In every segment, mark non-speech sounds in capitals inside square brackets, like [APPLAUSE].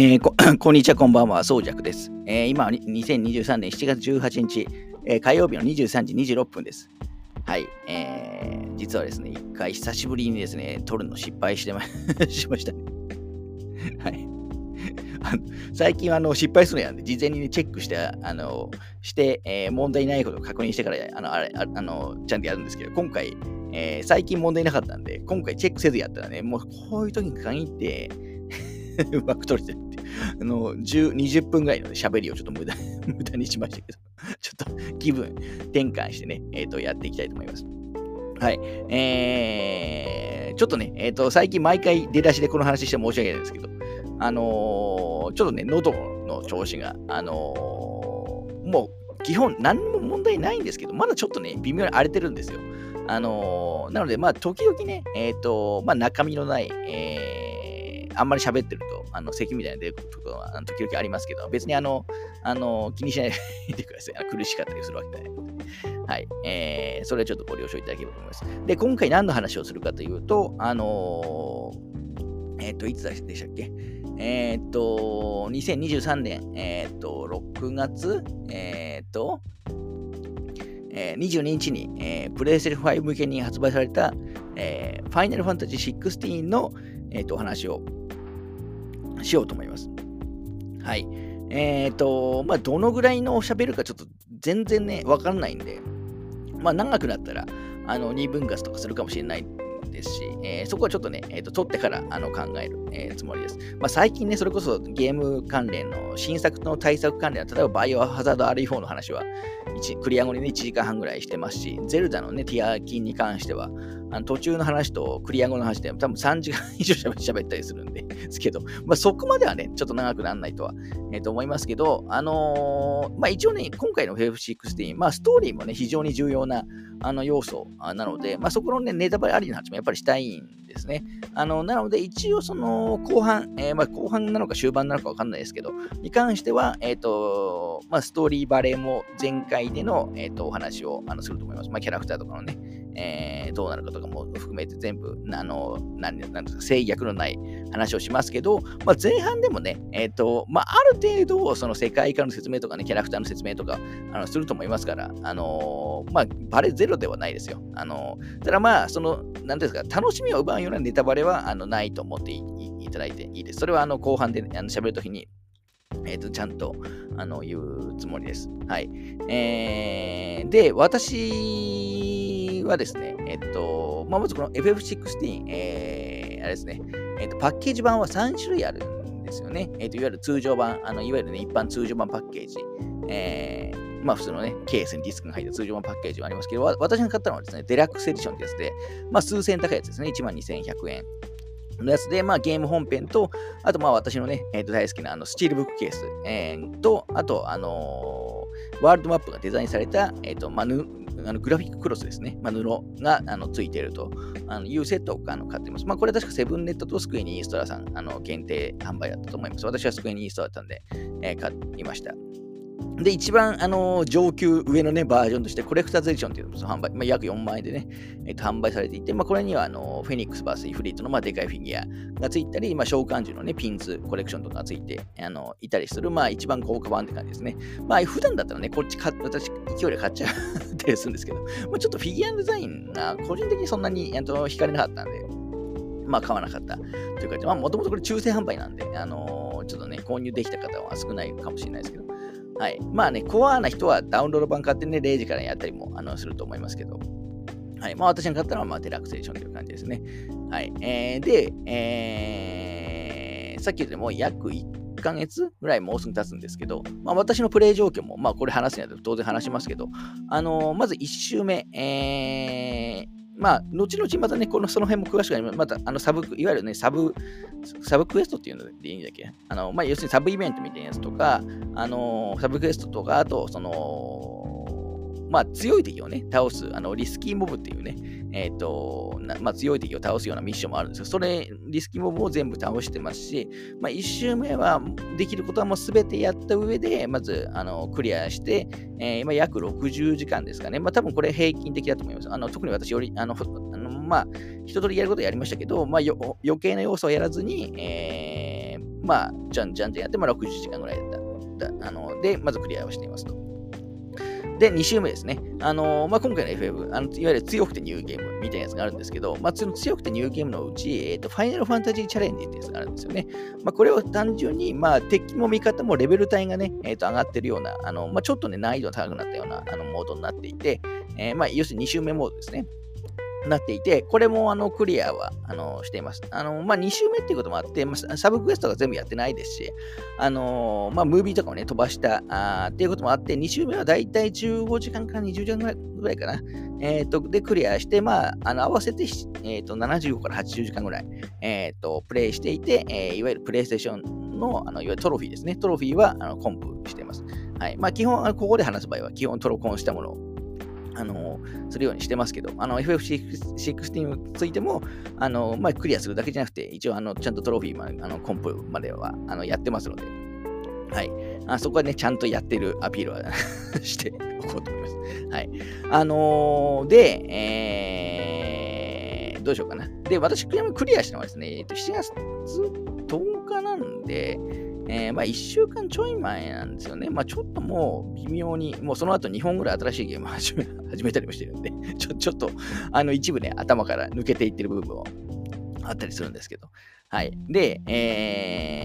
えーこ、[COUGHS] こんにちは、こんばんは、そうじゃくです。えー今は2023年7月18日、えー火曜日の23時26分です。はい、えー実はですね、一回久しぶりにですね、撮るの失敗してま [LAUGHS] しましたね。はい。あの最近はあの失敗するやんで、事前に、ね、チェックして、あのして、えー問題ないことを確認してからあのあれああのちゃんとやるんですけど、今回、えー最近問題なかったんで、今回チェックせずやったらね、もうこういう時に限って、[LAUGHS] うまく撮れてるってあの、10 20分ぐらいの喋りをちょっと無駄 [LAUGHS] 無駄にしましたけど、[LAUGHS] ちょっと気分転換してね、えっ、と、やっていきたいと思います。はい。えー、ちょっとね、えっ、と、最近毎回出だしでこの話して申し訳ないんですけど、あのーちょっとね、喉の調子が、あのーもう基本何も問題ないんですけど、まだちょっとね、微妙に荒れてるんですよ。あのーなので、まあ、時々ね、えっ、と、まあ、中身のない、えーあんまり喋ってると、あの、咳みたいな出ることは時々ありますけど、別にあの、あの、気にしないでください。苦しかったりするわけないので。はい。えー、それはちょっとご了承いただければと思います。で、今回何の話をするかというと、あのーえっ、と、いつでしたっけ？えっ、と、2023年、えっ、と、6月、えっ、と、え22日に、えー、プレイステーション5向けに発売された、えー、ファイナルファンタジー16の、えー、とお話をしようと思います。はい。えっ、と、まあ、どのぐらいの喋るかちょっと全然ね、わかんないんで、まあ、長くなったら、あの、2分割とかするかもしれないですし、えーそこはちょっとね、えーと、撮ってからあの考える、えーつもりです。まあ、最近ね、それこそゲーム関連の新作の対策関連の、例えばバイオハザード RE4 の話は、クリア後にね、1時間半ぐらいしてますし、ゼルダのね、ティアキンに関しては、あの途中の話とクリア後の話で多分3時間以上喋ったりするんで、すけど、まあ、そこまではね、ちょっと長くならないとは、えーと思いますけど、あのーまあ、一応ね、今回の FF16、まあ、ストーリーもね、非常に重要なあの要素なので、まあ、そこのね、ネタバレありの話もやっぱりしたいんですね。あのなので、一応その後半、えーまあ、後半なのか終盤なのかわかんないですけど、に関しては、えっ、と、まあ、ストーリーバレーも前回での、えー、とお話をあのすると思います。まあ、キャラクターとかのね、えーどうなるかとかも含めて全部、あの、なんなんですか、制約のない話をしますけど、まあ、前半でもね、えっ、と、まあ、ある程度、その世界観の説明とかね、キャラクターの説明とか、あのすると思いますから、あのーまあ、バレゼロではないですよ。あのただまあ、その、なんですか、楽しみを奪うようなネタバレはあのないと思っていただいていいです。それはあの後半で、あの喋るときに、えっ、と、ちゃんとあの言うつもりです。はい。えー、で、私はですね、えっ、と、まあ、まずこの FF16、えー、あれですね、えっ、と、パッケージ版は3種類あるんですよね。えっ、と、いわゆる通常版、あのいわゆるね、一般通常版パッケージ、えーまあ普通のね、ケースにディスクが入った通常版パッケージはありますけど、私が買ったのはですね、デラックスエディションってやつで、まあ数千円高いやつですね、12,100円。のやつで、まあ、ゲーム本編と、あと、まあ、私のね、えーと大好きなあのスチールブックケース、えーと、あと、あのーワールドマップがデザインされた、えーとまあ、あのグラフィッククロスですね、まあ、布があのついているとあのいうセットをあの買っています。まあ、これは確かセブンネットとスクエニイーストラさんあの限定販売だったと思います。私はスクエニイーストラだったんで、えー買いました。で、一番、あのー上級上のね、バージョンとして、コレクターズエディションというのも販売、まあ、約4万円でね、えっと販売されていて、まあ、これには、あのーフェニックス VS イフリートの、まあ、でかいフィギュアがついたり、まあ、召喚獣のね、ピンズコレクションとかがついて、あのいたりする、まあ、一番高価版って感じですね。まあ、普段だったらね、こっち買っ私、勢いで買っちゃったりするんですけど、まあ、ちょっとフィギュアデザインが個人的にそんなにあの惹かれなかったんで、まあ、買わなかったというか、まあ、もともとこれ抽選販売なんで、あのちょっとね、購入できた方は少ないかもしれないですけど、はい。まあね、コアな人はダウンロード版買ってね、0時からやったりもあのすると思いますけど、はい。まあ私が買ったのは、まあ、デラックスエディションという感じですね。はい。えー、で、えー、さっき言ったようにも約1ヶ月ぐらいもうすぐ経つんですけど、まあ私のプレイ状況も、まあこれ話すには当然話しますけど、あのーまず1周目、えー、まあ、後々またね、このその辺も詳しくはまた、あの、サブ、いわゆるね、サブ、サブクエストっていうのでいいんだっけ？あの、まあ、要するにサブイベントみたいなやつとか、あの、サブクエストとか、あと、その、まあ、強い敵をね、倒す、あの、リスキーモブっていうね、えっ、と、まあ、強い敵を倒すようなミッションもあるんですよ。それ、リスキーモブを全部倒してますし、まあ、1周目はできることはもうすべてやった上で、まず、あの、クリアして、えー今約60時間ですかね。まあ、多分これ平均的だと思います。あの特に私より、あの、あのまあ、一通りやることやりましたけど、まあ、余計な要素をやらずに、えーまあ、じゃんじゃんじゃんやって、まあ、60時間ぐらいだった。あので、まずクリアをしていますと。で、2週目ですね。あのー、まあ、今回の FF、あのいわゆる強くてニューゲームみたいなやつがあるんですけど、まあ、その強くてニューゲームのうち、えっ、ー、と、ファイナルファンタジーチャレンジってやつがあるんですよね。まあ、これを単純に、まあ、敵も味方もレベル帯がね、えっ、ー、と、上がってるような、あの、まあ、ちょっとね、難易度が高くなったような、あの、モードになっていて、え、まあ、要するに2周目モードですね。なっていて、これもあのクリアはあのしています。あのまあ、2週目っていうこともあって、まあ、サブクエストが全部やってないですし、あのまあ、ムービーとかもね、飛ばしたあっていうこともあって、2週目はだいたい15時間から20時間ぐらいかな。えーと、で、クリアして、まあ、あの合わせて、えーと、75から80時間ぐらい、えーと、プレイしていて、えー、いわゆるプレイステーションのあのいわゆるトロフィーですね。トロフィーはあのコンプしています。はいまあ、基本、ここで話す場合は、基本トロコンしたものをあのするようにしてますけど、FF16 についても、あのまあ、クリアするだけじゃなくて、一応あのちゃんとトロフィーまで、あのコンプまではあのやってますので、はい、あそこはね、ちゃんとやってるアピールは [LAUGHS] しておこうと思います。はい。あのー、で、えー、どうしようかな。で、私、クリアしたのはですね、7月10日なんで、えー、まあ1週間ちょい前なんですよね。まあちょっともう微妙に、もうその後2本ぐらい新しいゲーム始め [LAUGHS] 始めたりもしてるんで、[LAUGHS] ちょちょっとあの一部ね、頭から抜けていってる部分もあったりするんですけど。はい。で、え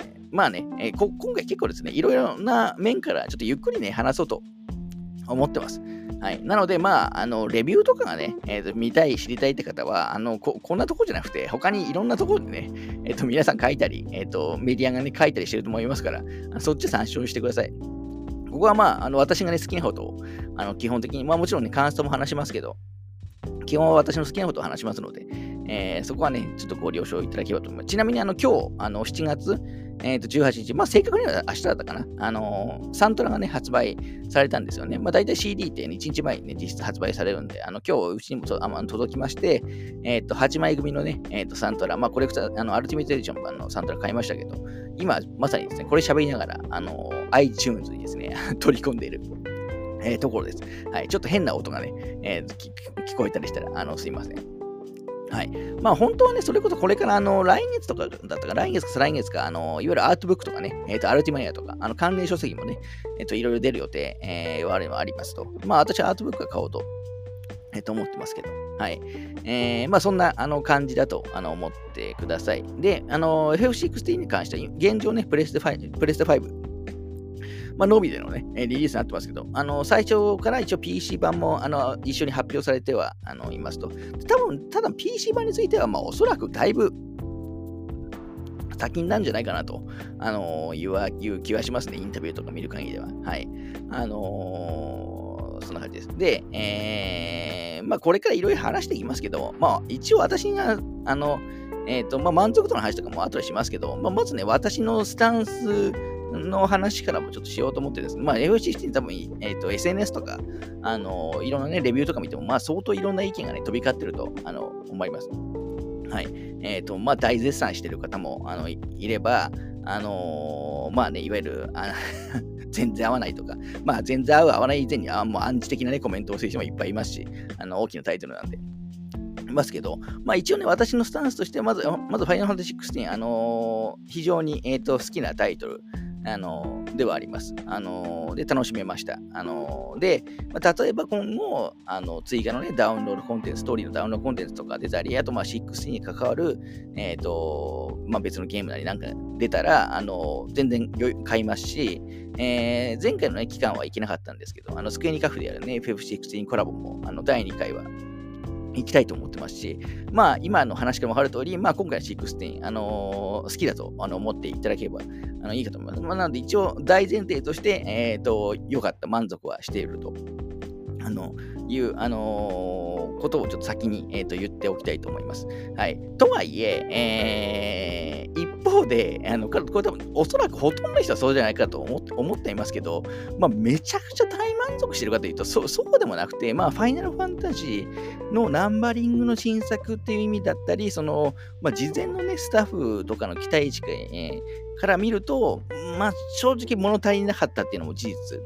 ー、まあね、えー、今回結構ですね、いろいろな面からちょっとゆっくりね、話そうと思ってます。はい。なので、まあ、あの、レビューとかがね、えーと、見たい、知りたいって方は、あのこ、こんなとこじゃなくて、他にいろんなところでね、えっ、ー、と、皆さん書いたり、えっ、ー、と、メディアがね、書いたりしてると思いますから、そっち参照してください。ここはまあ、あの私がね、好きなことを、あの基本的に、まあもちろんね、感想も話しますけど、基本は私の好きなことを話しますので、えー、そこはね、ちょっとご了承いただければと思います。ちなみに、あの、今日、あの、7月、えー、と18日、まあ正確には明日だったかな、あのー、サントラがね、発売されたんですよね。まあ大体 CD って、ね、1日前にね、実質発売されるんで、あの今日うちにもあの届きまして、えっ、ー、と、8枚組のね、えっ、と、サントラ、まあコレクター、あの、アルティメットエディション版のサントラ買いましたけど、今、まさにですね、これ喋りながら、あの iTunes にですね、[LAUGHS] 取り込んでいる。えー、ところです。はい。ちょっと変な音がね、えー、聞こえたりしたら、あの、すいません。はい。まあ本当はね、それこそこれからあの来月とかだったか、来月か再来月か、あのいわゆるアートブックとかね、えっ、ー、と、アルティマニアとか、あの関連書籍もね、えっ、ー、と、いろいろ出る予定、えー、はありますと。まあ私はアートブックは買おうと、えー、と思ってますけど。はい。えー、まあそんなあの感じだとあの思ってください。で、あの FF16 に関しては、現状ね、プレステ5、プレステ5まあ、ノビでのね、リリースになってますけど、あの、最初から一応 PC 版も、あの、一緒に発表されては、あの、いますと。多分、ただ PC 版については、まあ、おそらくだいぶ、先になるんじゃないかなと、あのいういう気はしますね。インタビューとか見る限りでは。はい。あのー、そんな感じです。で、えー、まあ、これからいろいろ話していきますけど、まあ、一応私が、あの、えっ、ー、と、まあ、満足度の話とかも後でしますけど、まあ、まずね、私のスタンスの話からもちょっとしようと思ってですね、まあ、FX16 多分、えーと、SNS とか、あのいろんなね、レビューとか見ても、まあ、相当いろんな意見がね、飛び交ってるとあの思います。はい。えっ、ー、と、まあ、大絶賛してる方もあのいれば、あのー、まあね、いわゆる、あ [LAUGHS] 全然合わないとか、まあ、全然合う合わない以前に、あもうアンチ的なね、コメントをする人もいっぱいいますし、あの大きなタイトルなんで。いますけど、まあ一応ね、私のスタンスとしては、まず、まず、ファイナルファンタジー16、あのー、非常に、えーと好きなタイトルあのではあります。あので、楽しめました。あので、まあ、例えば今後、あの追加のね、ダウンロードコンテンツ、ストーリーのダウンロードコンテンツとか出たり、あと、まあ、6に関わる、えっ、ー、と、まあ、別のゲームなりなんか出たら、あの全然買いますし、えー、前回の、ね、期間は行けなかったんですけど、あのスクエニカフでやるね、FF16 コラボも、あの第2回は行きたいと思ってますし、まあ、今の話からも分かる通り、まあ、今回の16、あのー、好きだとあの思っていただければあのいいかと思います。まあ、なので、一応、大前提として、えっ、ー、と、良かった、満足はしていると。あのいう、あのー、ことをちょっと先に、えーと、言っておきたいと思います。はい、とはいええー、一方で、あのこれ多分おそらくほとんどの人はそうじゃないかと思って思っていますけど、まあ、めちゃくちゃ大満足してるかというとそ、そうでもなくて、まあ、ファイナルファンタジーのナンバリングの新作っていう意味だったり、そのまあ、事前の、ね、スタッフとかの期待値、から見ると、まあ、正直物足りなかったっていうのも事実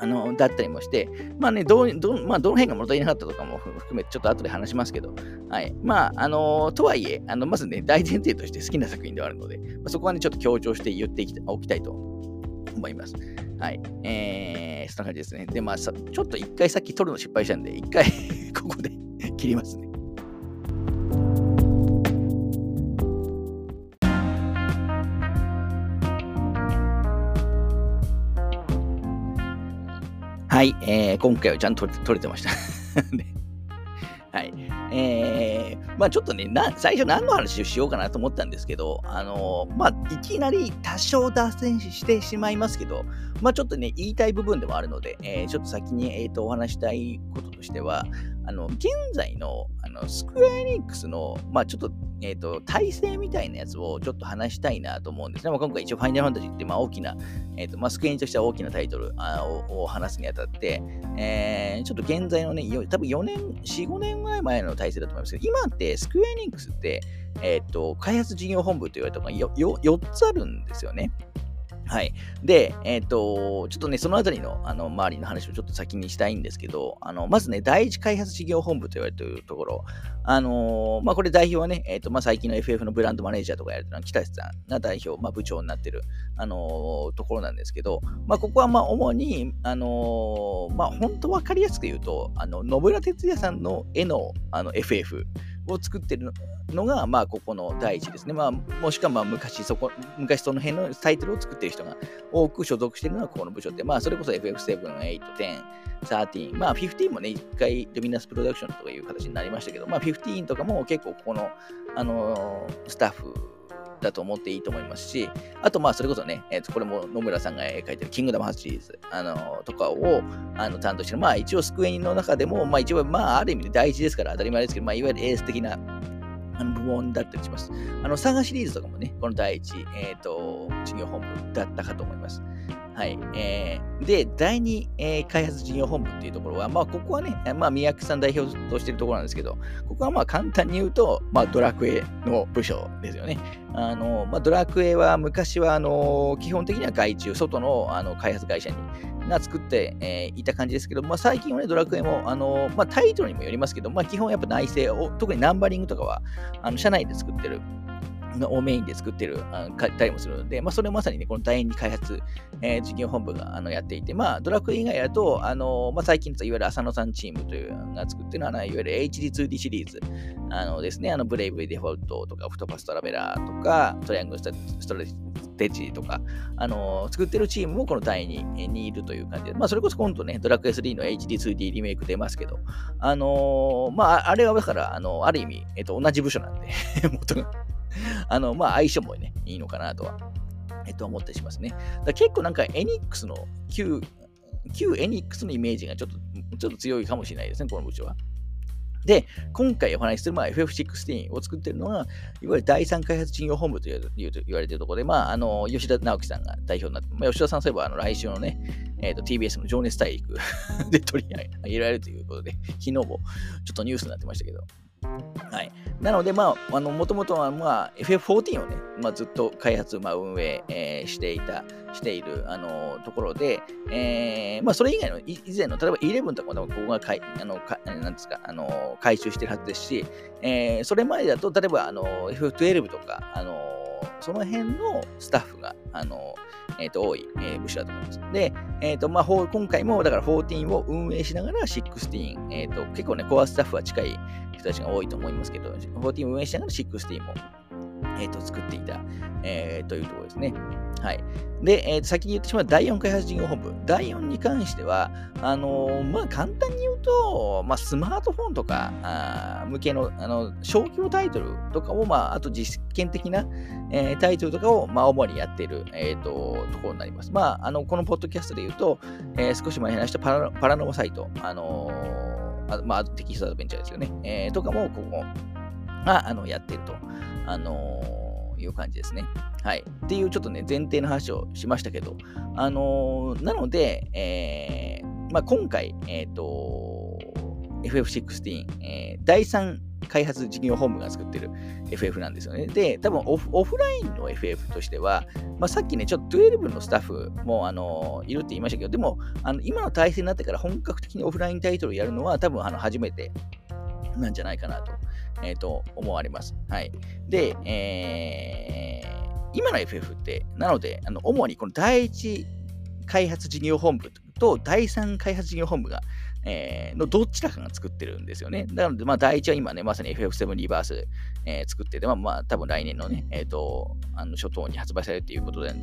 あの、だったりもして、まあね、どう、どまあ、どの辺が物足りなかったとかも含めて、ちょっと後で話しますけど、はい。まあ、あのとはいえ、あの、まずね、大前提として好きな作品ではあるので、まあ、そこはね、ちょっと強調して言っておきたいと思います。はい。えー、そんな感じですね。で、まあ、ちょっと一回さっき撮るの失敗したんで、一回 [LAUGHS] ここで切りますね。はい、えー、今回はちゃんと撮れてました [LAUGHS] はい。えー、まあちょっとね、最初何の話をしようかなと思ったんですけど、あのー、まあいきなり多少脱線してしまいますけど、まあちょっとね、言いたい部分でもあるので、えー、ちょっと先に、えーと、お話したいこととしては、あの、現在の、の、スクエアエニックスの、まあちょっと、えっ、ー、と、体制みたいなやつをちょっと話したいなと思うんですね。まあ、今回一応ファイナルファンタジーって、まあ大きな、えっ、ー、と、まあスクエアニとしては大きなタイトルあを話すにあたって、えー、ちょっと現在のね、多分4年、4、5年ぐらい前の体制だと思いますけど、今ってスクエアエニックスって、えっ、ー、と、開発事業本部と言われたのが 4, 4つあるんですよね。はい。で、えっ、ー、と、ちょっとね、そのあたりの、あの、周りの話をちょっと先にしたいんですけど、あの、まずね、第一開発事業本部と言われているところ、あのー、まあ、これ代表はね、えっ、ー、と、まあ、最近の FF のブランドマネージャーとかやるのは、北瀬さんが代表、まあ、部長になってる、あのところなんですけど、まあ、ここは、ま、主に、あのまあ、本当わかりやすく言うと、あの、野村哲也さんの絵の、あの、FF、を作ってるのが、まあ、ここの第一ですね。まあ、もしくは、まあ、昔、そこ、昔その辺のタイトルを作ってる人が多く所属しているのがここの部署で、まあ、それこそ FF7、8、10、13、まあ、15もね、一回、ルミナスプロダクションとかいう形になりましたけど、まあ、15とかも結構ここの、あのー、スタッフだと思っていいと思いますし、あと、まあ、それこそね、えー、とこれも野村さんが描いてるキングダムハーツシリーズ、あのー、とかを、あの、担当してる。まあ、一応、スクエニの中でも、まあ、一応、まあ、ある意味で第一ですから当たり前ですけど、まあ、いわゆるエース的な、あの部門だったりします。あの、サガシリーズとかもね、この第一、えっ、ー、と、事業本部だったかと思います。はい。えー、で、第2、えー、開発事業本部っていうところは、まあ、ここはね、まあ、宮城さん代表としてるところなんですけど、ここはまあ、簡単に言うと、まあ、ドラクエの部署ですよね。あの、まあ、ドラクエは昔は、あの、基本的には外注、外のあの開発会社にが作って、えー、いた感じですけど、まあ、最近はね、ドラクエも、あのまあ、タイトルにもよりますけど、まあ、基本やっぱ内製を、特にナンバリングとかは、あの社内で作ってるをメインで作ってる、あたりもするので、まあ、それまさにね、この第2開発、えー、事業本部があのやっていて、まあ、ドラクエ以外だと、あのまあ、最近いわゆる浅野さんチームというのが作ってるのは、いわゆる HD2D シリーズあのですね、あのブレイブデフォルトとか、オフトパストラベラーとか、トリアングルストレテジとか、あの作ってるチームもこの第2にいるという感じで、まあ、それこそ今度ね、ドラクエ3の HD2D リメイク出ますけど、あのまあ、あれはだから、あのある意味、えっと、同じ部署なんで [LAUGHS] 元が。[LAUGHS] あの、まあ、相性もね、いいのかなとは、えっと、思ったりしますね。だ結構なんか、エニックスの、旧、旧エニックスのイメージがちょっと、ちょっと強いかもしれないですね、この部署は。で、今回お話しする、まあ、FF16 を作っているのは、いわゆる第三開発事業本部という言われているところで、まあ、あの、吉田直樹さんが代表になって、まあ、吉田さんそういえば、あの、来週のね、えっ、ー、と、TBS の情熱大陸 [LAUGHS] で取り上げられるということで、昨日もちょっとニュースになってましたけど、はい。なので、まあ、あの、もともとは、まあ、FF14 をね、まあ、ずっと開発、まあ、運営、えー、していた、している、あの、ところで、えー、まあ、それ以外の、以前の、例えば11とかも、ここがかい、あの、かなんですか、あの、回収してるはずですし、えー、それまでだと、例えば、あの、FF12 とか、あの、その辺のスタッフが、あの、えー、と多い、えー、部署だと思います。で、えーとまあ、今回もだから14を運営しながら16、えーと、結構ね、コアスタッフは近い人たちが多いと思いますけど、14を運営しながら16も、えーと、作っていた、えー、というところですね。はい。で、えー、先に言ってしまう第4開発事業本部。第4に関しては、あのー、まあ、簡単に言うと、まあ、スマートフォンとかあ向けのあの小規模タイトルとかを、まあ、あと実験的な、えー、タイトルとかを、まあ、主にやっている、えーと、ところになります。まあ、あのこのポッドキャストで言うと、えー、少し前に話したパラパラノモサイト、あのー、まあ、テキストアドベンチャーですよね。えー、とかも、ここがあのやってると。あのーいう感じですね。はい。っていうちょっとね、前提の話をしましたけど、あのー、なので、えー、まあ、今回、えっ、ー、と、FF16、えー、第3開発事業本部が作ってる FF なんですよね。で、多分オフオフラインの FF としては、まあ、さっきね、ちょっと12のスタッフもあのいるって言いましたけど、でも、あの今の体制になってから本格的にオフラインタイトルやるのは多分あの初めてなんじゃないかなと,、えー、と思われます。はい。で、えー、今の FF って、なので、あの主にこの第一開発事業本部と第三開発事業本部が、えー、のどちらかが作ってるんですよね。なので、まあ、第一は今ね、まさに FF7 リバース、えー、作ってて、まあ、まあ、多分来年のね、えっ、ー、と、あの初頭に発売されるということで、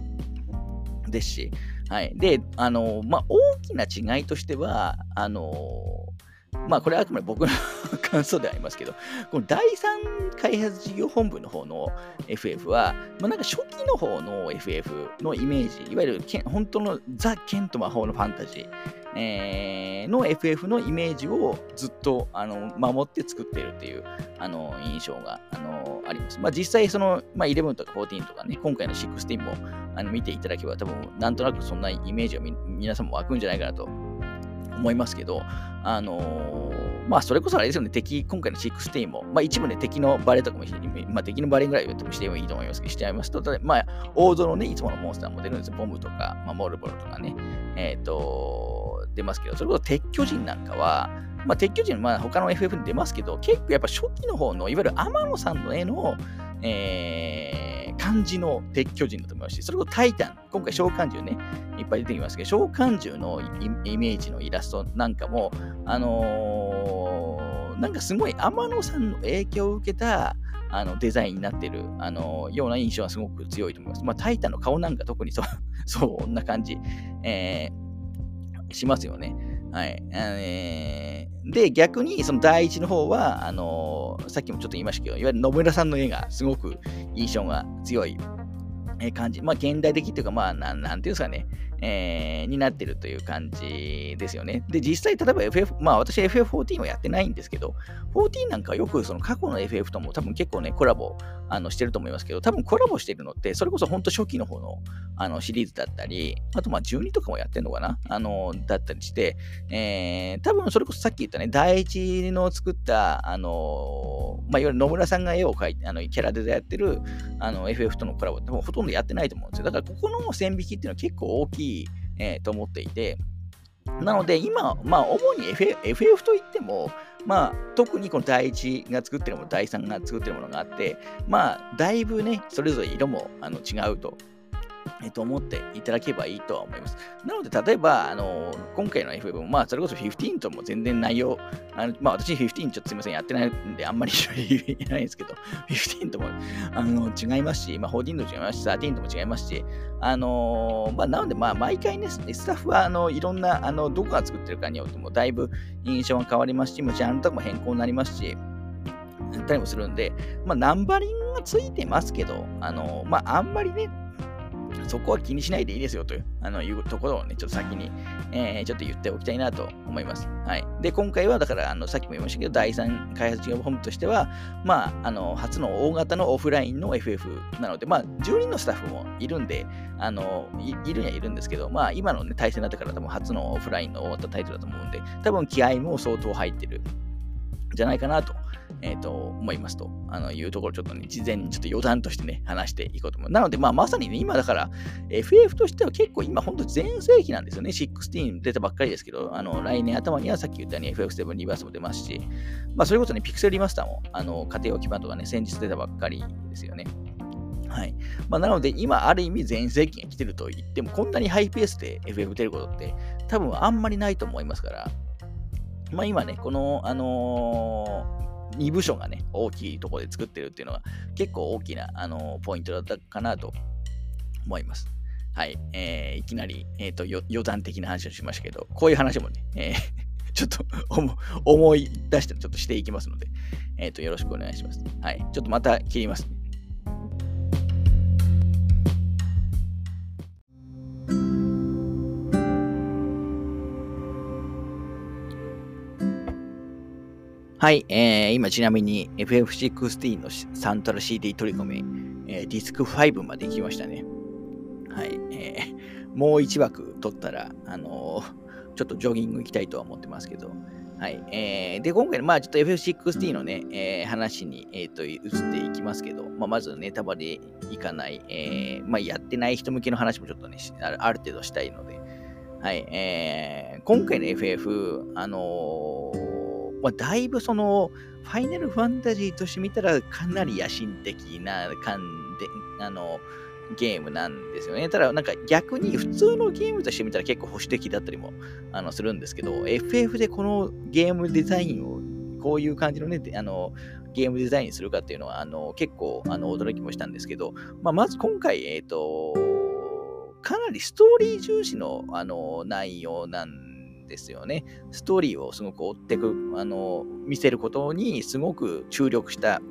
ですし、はい。で、あの、まあ、大きな違いとしては、あの、まあこれはあくまで僕の [LAUGHS] 感想ではありますけど、この第三開発事業本部の方の FF は、まあ、なんか初期の方の FF のイメージ、いわゆる本当のザ・ケント魔法のファンタジー、えー、の FF のイメージをずっとあの守って作っているっていうあの印象があのあります。まあ、実際その、まあ、11とか14とかね、今回の16もあの見ていただければ多分なんとなくそんなイメージは皆さんも湧くんじゃないかなと思いますけど、あのー、まあ、それこそあれですよね、敵、今回の16も、まあ、一部ね、敵のバレーとかも、まあ、敵のバレーぐらいもしてもいいと思いますけど、してありますと、まあ、王道のね、いつものモンスターも出るんですよ。ボムとか、まあ、モルボルとかね、えっ、ー、と、出ますけど、それこそ鉄巨人なんかは、まあ、鉄巨人、まあ、他の FF に出ますけど、結構やっぱ初期の方の、いわゆる天野さんの絵の、えー、漢字の鉄巨人だと思いますし、それこそタイタン、今回召喚獣ね、いっぱい出てきますけど、召喚獣のイメージのイラストなんかも、あのー、なんかすごい天野さんの影響を受けたあのデザインになってる、あの、ような印象はすごく強いと思います。まあ、タイタンの顔なんか特にそ [LAUGHS] そんな感じ、えー、しますよね。はい。えー、で、逆に、その第一の方は、あのー、さっきもちょっと言いましたけど、いわゆる野村さんの絵がすごく印象が強い感じ。まあ、現代的っていうか、まあ、なんなんていうんですかね、えー、になってるという感じですよね。で、実際、例えば FF、まあ私 FF14 はやってないんですけど、14なんかよくその過去の FF とも多分結構ね、コラボあのしてると思いますけど、多分コラボしてるのって、それこそ本当初期の方のあのシリーズだったり、あとまあ12とかもやってんのかな？あの、だったりして、えー、多分それこそさっき言ったね、第一の作った、あの、まあいわゆる野村さんが絵を描いて、あの、キャラでやってるあの FF とのコラボってほとんどやってないと思うんですよ。だからここの線引きっていうのは結構大きいいえー、と思っていて、なので今、まあ主に FF, FF といっても、まあ特にこの第1が作ってるもの、第3が作ってるものがあって、まあだいぶね、それぞれ色もあの違うと。えっと、思っていただければいいとは思います。なので、例えば、あの今回の FF も、まあ、それこそ15とも全然内容、あのまあ、私15ちょっとすみません、やってないんで、あんまり言えないんですけど、[LAUGHS] 15ともあの違いますし、まあ、14と違いますし、13とも違いますし、あのまあ、なので、まあ、毎回ね、スタッフは、あの、いろんな、あの、どこが作ってるかによっても、だいぶ印象が変わりますし、もジャンルとかも変更になりますし、たりもするんで、まあ、ナンバリングがついてますけど、あのまあ、あんまりね、そこは気にしないでいいですよというあのいうところをね、ちょっと先に、えー、ちょっと言っておきたいなと思います。はい。で、今回はだから、あのさっきも言いましたけど、第3開発事業本部としては、まあ、あの初の大型のオフラインの FF なので、まあ、10人のスタッフもいるんで、あのいるにはいるんですけど、まあ、今の、ね、対戦だったから多分初のオフラインの大型タイトルだと思うんで、多分気合も相当入ってるじゃないかなとえっ、ー、と、思いますと、あの、いうところちょっとね、事前にちょっと余談としてね、話していこうと思う。なので、まあ、まさにね、今だから、FF としては結構今、本当全盛期なんですよね。16出たばっかりですけど、あの、来年頭にはさっき言ったように FF7 リバースも出ますし、まあ、それこそね、ピクセルリマスターも、あの、家庭用基盤とかね、先日出たばっかりですよね。はい。まあ、なので、今、ある意味、全盛期が来てると言っても、こんなにハイペースで FF 出ることって、多分あんまりないと思いますから、まあ、今ね、この、あのー2部署がね、大きいところで作ってるっていうのが結構大きな、あのポイントだったかなと思います。はい。えー、いきなり、えっ、ー、と、余談的な話をしましたけど、こういう話もね、えー、[LAUGHS] ちょっと思い出してちょっとしていきますので、えっ、ー、と、よろしくお願いします。はい。ちょっとまた切ります、ね。はい、えー、今ちなみに FF16 のサントラ CD 取り込み、えー、ディスク5まで行きましたね。はい、えー、もう1枠取ったら、あのー、ちょっとジョギング行きたいとは思ってますけど、はい。えー、で、今回、まあ、ちょっと FF16 のね、えー、話に、えーと、移っていきますけど、まあ、まずネタバレいかない、えー、まあ、やってない人向けの話もちょっとね、ある程度したいので、はい。えー、今回の FF、あのー、まあ、だいぶその、ファイナルファンタジーとして見たら、かなり野心的な感で、あのゲームなんですよね。ただ、なんか逆に普通のゲームとして見たら結構保守的だったりもあのするんですけど、FF でこのゲームデザインをこういう感じのね、あのゲームデザインするかっていうのはあの結構あの驚きもしたんですけど、まあ、まず今回、えっ、ー、と、かなりストーリー重視のあの内容なんでですよね。ストーリーをすごく追ってく、あの、見せることにすごく注力した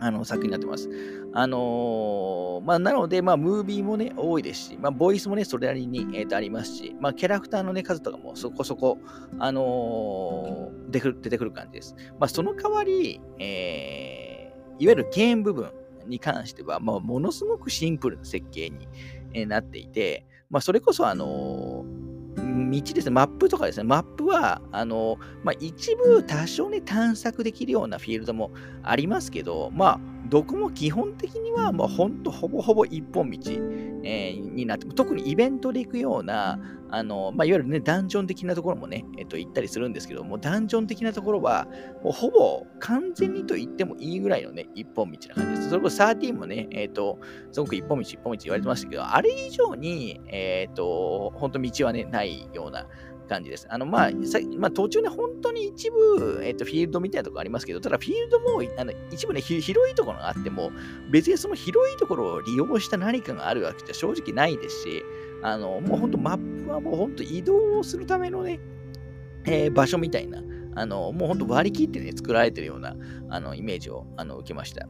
あの作品になってます。あのー、まあ、なので、まあ、ムービーもね、多いですし、まあ、ボイスもね、それなりに、えー、とありますし、まあ、キャラクターのね、数とかもそこそこ、あのー、出てくる感じです。まあ、その代わり、えー、いわゆるゲーム部分に関しては、まあ、ものすごくシンプルな設計に、えなっていて、まあ、それこそ、あの道ですね、マップとかですね、マップは、あの、まあ、一部多少ね、探索できるようなフィールドもありますけど、まあ、どこも基本的には、もうほんとほぼほぼ一本道、えー、になって、特にイベントで行くような、あの、まあ、いわゆるね、ダンジョン的なところもね、えっと、行ったりするんですけども、ダンジョン的なところは、もうほぼ完全にと言ってもいいぐらいのね、一本道な感じです。それこそ13もね、えっ、と、すごく一本道、一本道言われてましたけど、あれ以上に、えっ、と、本当道はね、ないような、感じです。あの、まあ、さまあ、途中ね、本当に一部、えっ、と、フィールドみたいなところありますけど、ただ、フィールドも、あの一部ね、広いところがあっても、別にその広いところを利用した何かがあるわけじゃ正直ないですし、あの、もう本当、マップはもう本当移動するためのね、えー、場所みたいな、あの、もう本当割り切ってね、作られてるような、あの、イメージを、あの、受けました。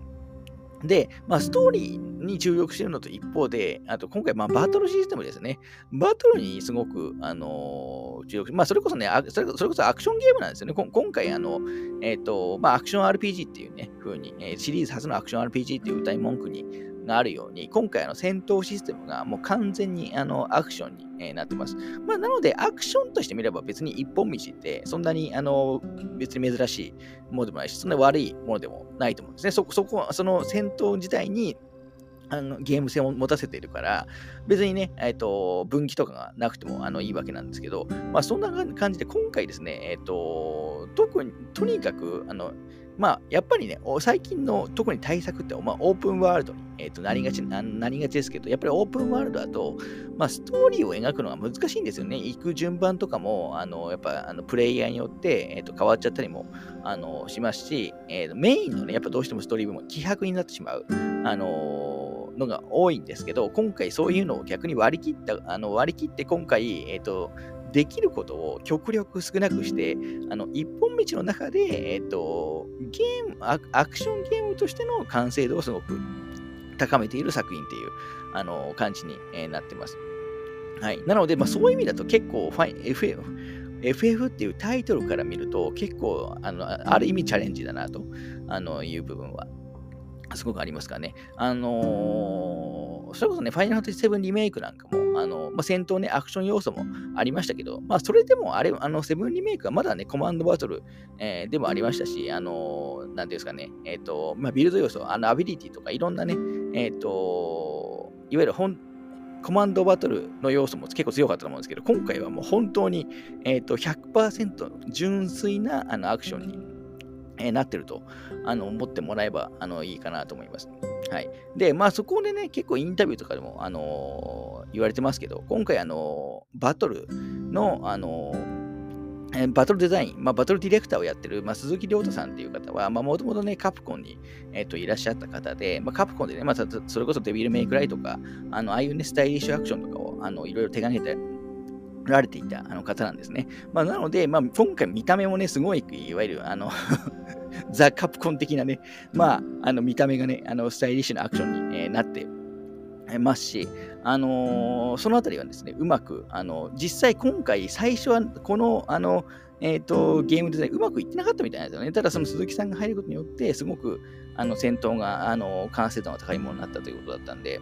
で、まあ、ストーリーに注力してるのと一方で、あと今回、まあ、バトルシステムですね。バトルにすごく、あのー、注力まあ、それこそねそれ、それこそアクションゲームなんですよね。今回、あの、えっ、ー、と、まあ、アクション RPG っていうね、風に、えー、シリーズ初のアクション RPG っていう歌い文句にがあるように、今回の戦闘システムがもう完全にあのアクションに、え、なってます。まあ、なので、アクションとして見れば別に一本道ってそんなにあの別に珍しいものでもないし、そんな悪いものでもないと思うんですね。そそこ、その戦闘自体にあのゲーム性を持たせているから、別にね、えっ、ー、と、分岐とかがなくてもあのいいわけなんですけど、まあそんな感じで今回ですね、えっ、ー、と、特に、とにかく、あの、まあ、やっぱりね、最近の特に対策って、まあ、オープンワールドに、えー、となりがちななりがちですけど、やっぱりオープンワールドだと、まあ、ストーリーを描くのが難しいんですよね。行く順番とかも、あのやっぱあのプレイヤーによって、えー、と変わっちゃったりもあのしますし、えー、メインのね、やっぱどうしてもストーリー部も希薄になってしまう。あののが多いんですけど、今回そういうのを逆に割り切った、あの割り切って今回、えっ、ー、と、できることを極力少なくして、あの、一本道の中で、えっ、と、ゲームア、アクションゲームとしての完成度をすごく高めている作品っていう、あの、感じに、え、なってます。はい。なので、まあ、そういう意味だと結構ファイ、FF、FF っていうタイトルから見ると結構、あの、ある意味チャレンジだなとあのいう部分はすごくありますかね。あのー、それこそね、ファイナルファンタジー7リメイクなんかも、あのまあ、戦闘ね、アクション要素もありましたけど、まあ、それでも、あれ、あの、7リメイクはまだね、コマンドバトル、えー、でもありましたし、あの、なんていうんですかね、えっ、ー、と、まあ、ビルド要素、あの、アビリティとか、いろんなね、えっ、と、いわゆる本、コマンドバトルの要素も結構強かったと思うんですけど、今回はもう本当に、えっ、と、100%純粋なあのアクションにえー、なってるとあの思ってもらえばあのいいかなと思います。はい。で、まあそこでね、結構インタビューとかでも、あのー、言われてますけど、今回、あのー、バトルの、あのえバトルデザイン、まあ、バトルディレクターをやってる、まあ、鈴木亮太さんっていう方は、もともとね、カプコンに、えーと、いらっしゃった方で、まあ、カプコンでね、まあ、それこそデビルメイクライとか、あのああいうね、スタイリッシュアクションとかをあのいろいろ手掛けてられていたあの方なんですね。まあ、なので、まあ、今回見た目もね、すごい、いわゆる、あの [LAUGHS] ザ・カプコン的なね、まあ、あの見た目がね、あのスタイリッシュなアクションに、えー、なってますし、あのー、そのあたりはですね、うまく、あの実際今回、最初はこの、あの、えっ、ー、と、ゲームデザインうまくいってなかったみたいなんですよね。ただ、その鈴木さんが入ることによって、すごく、あの、戦闘が、あの、完成度が高いものになったということだったんで、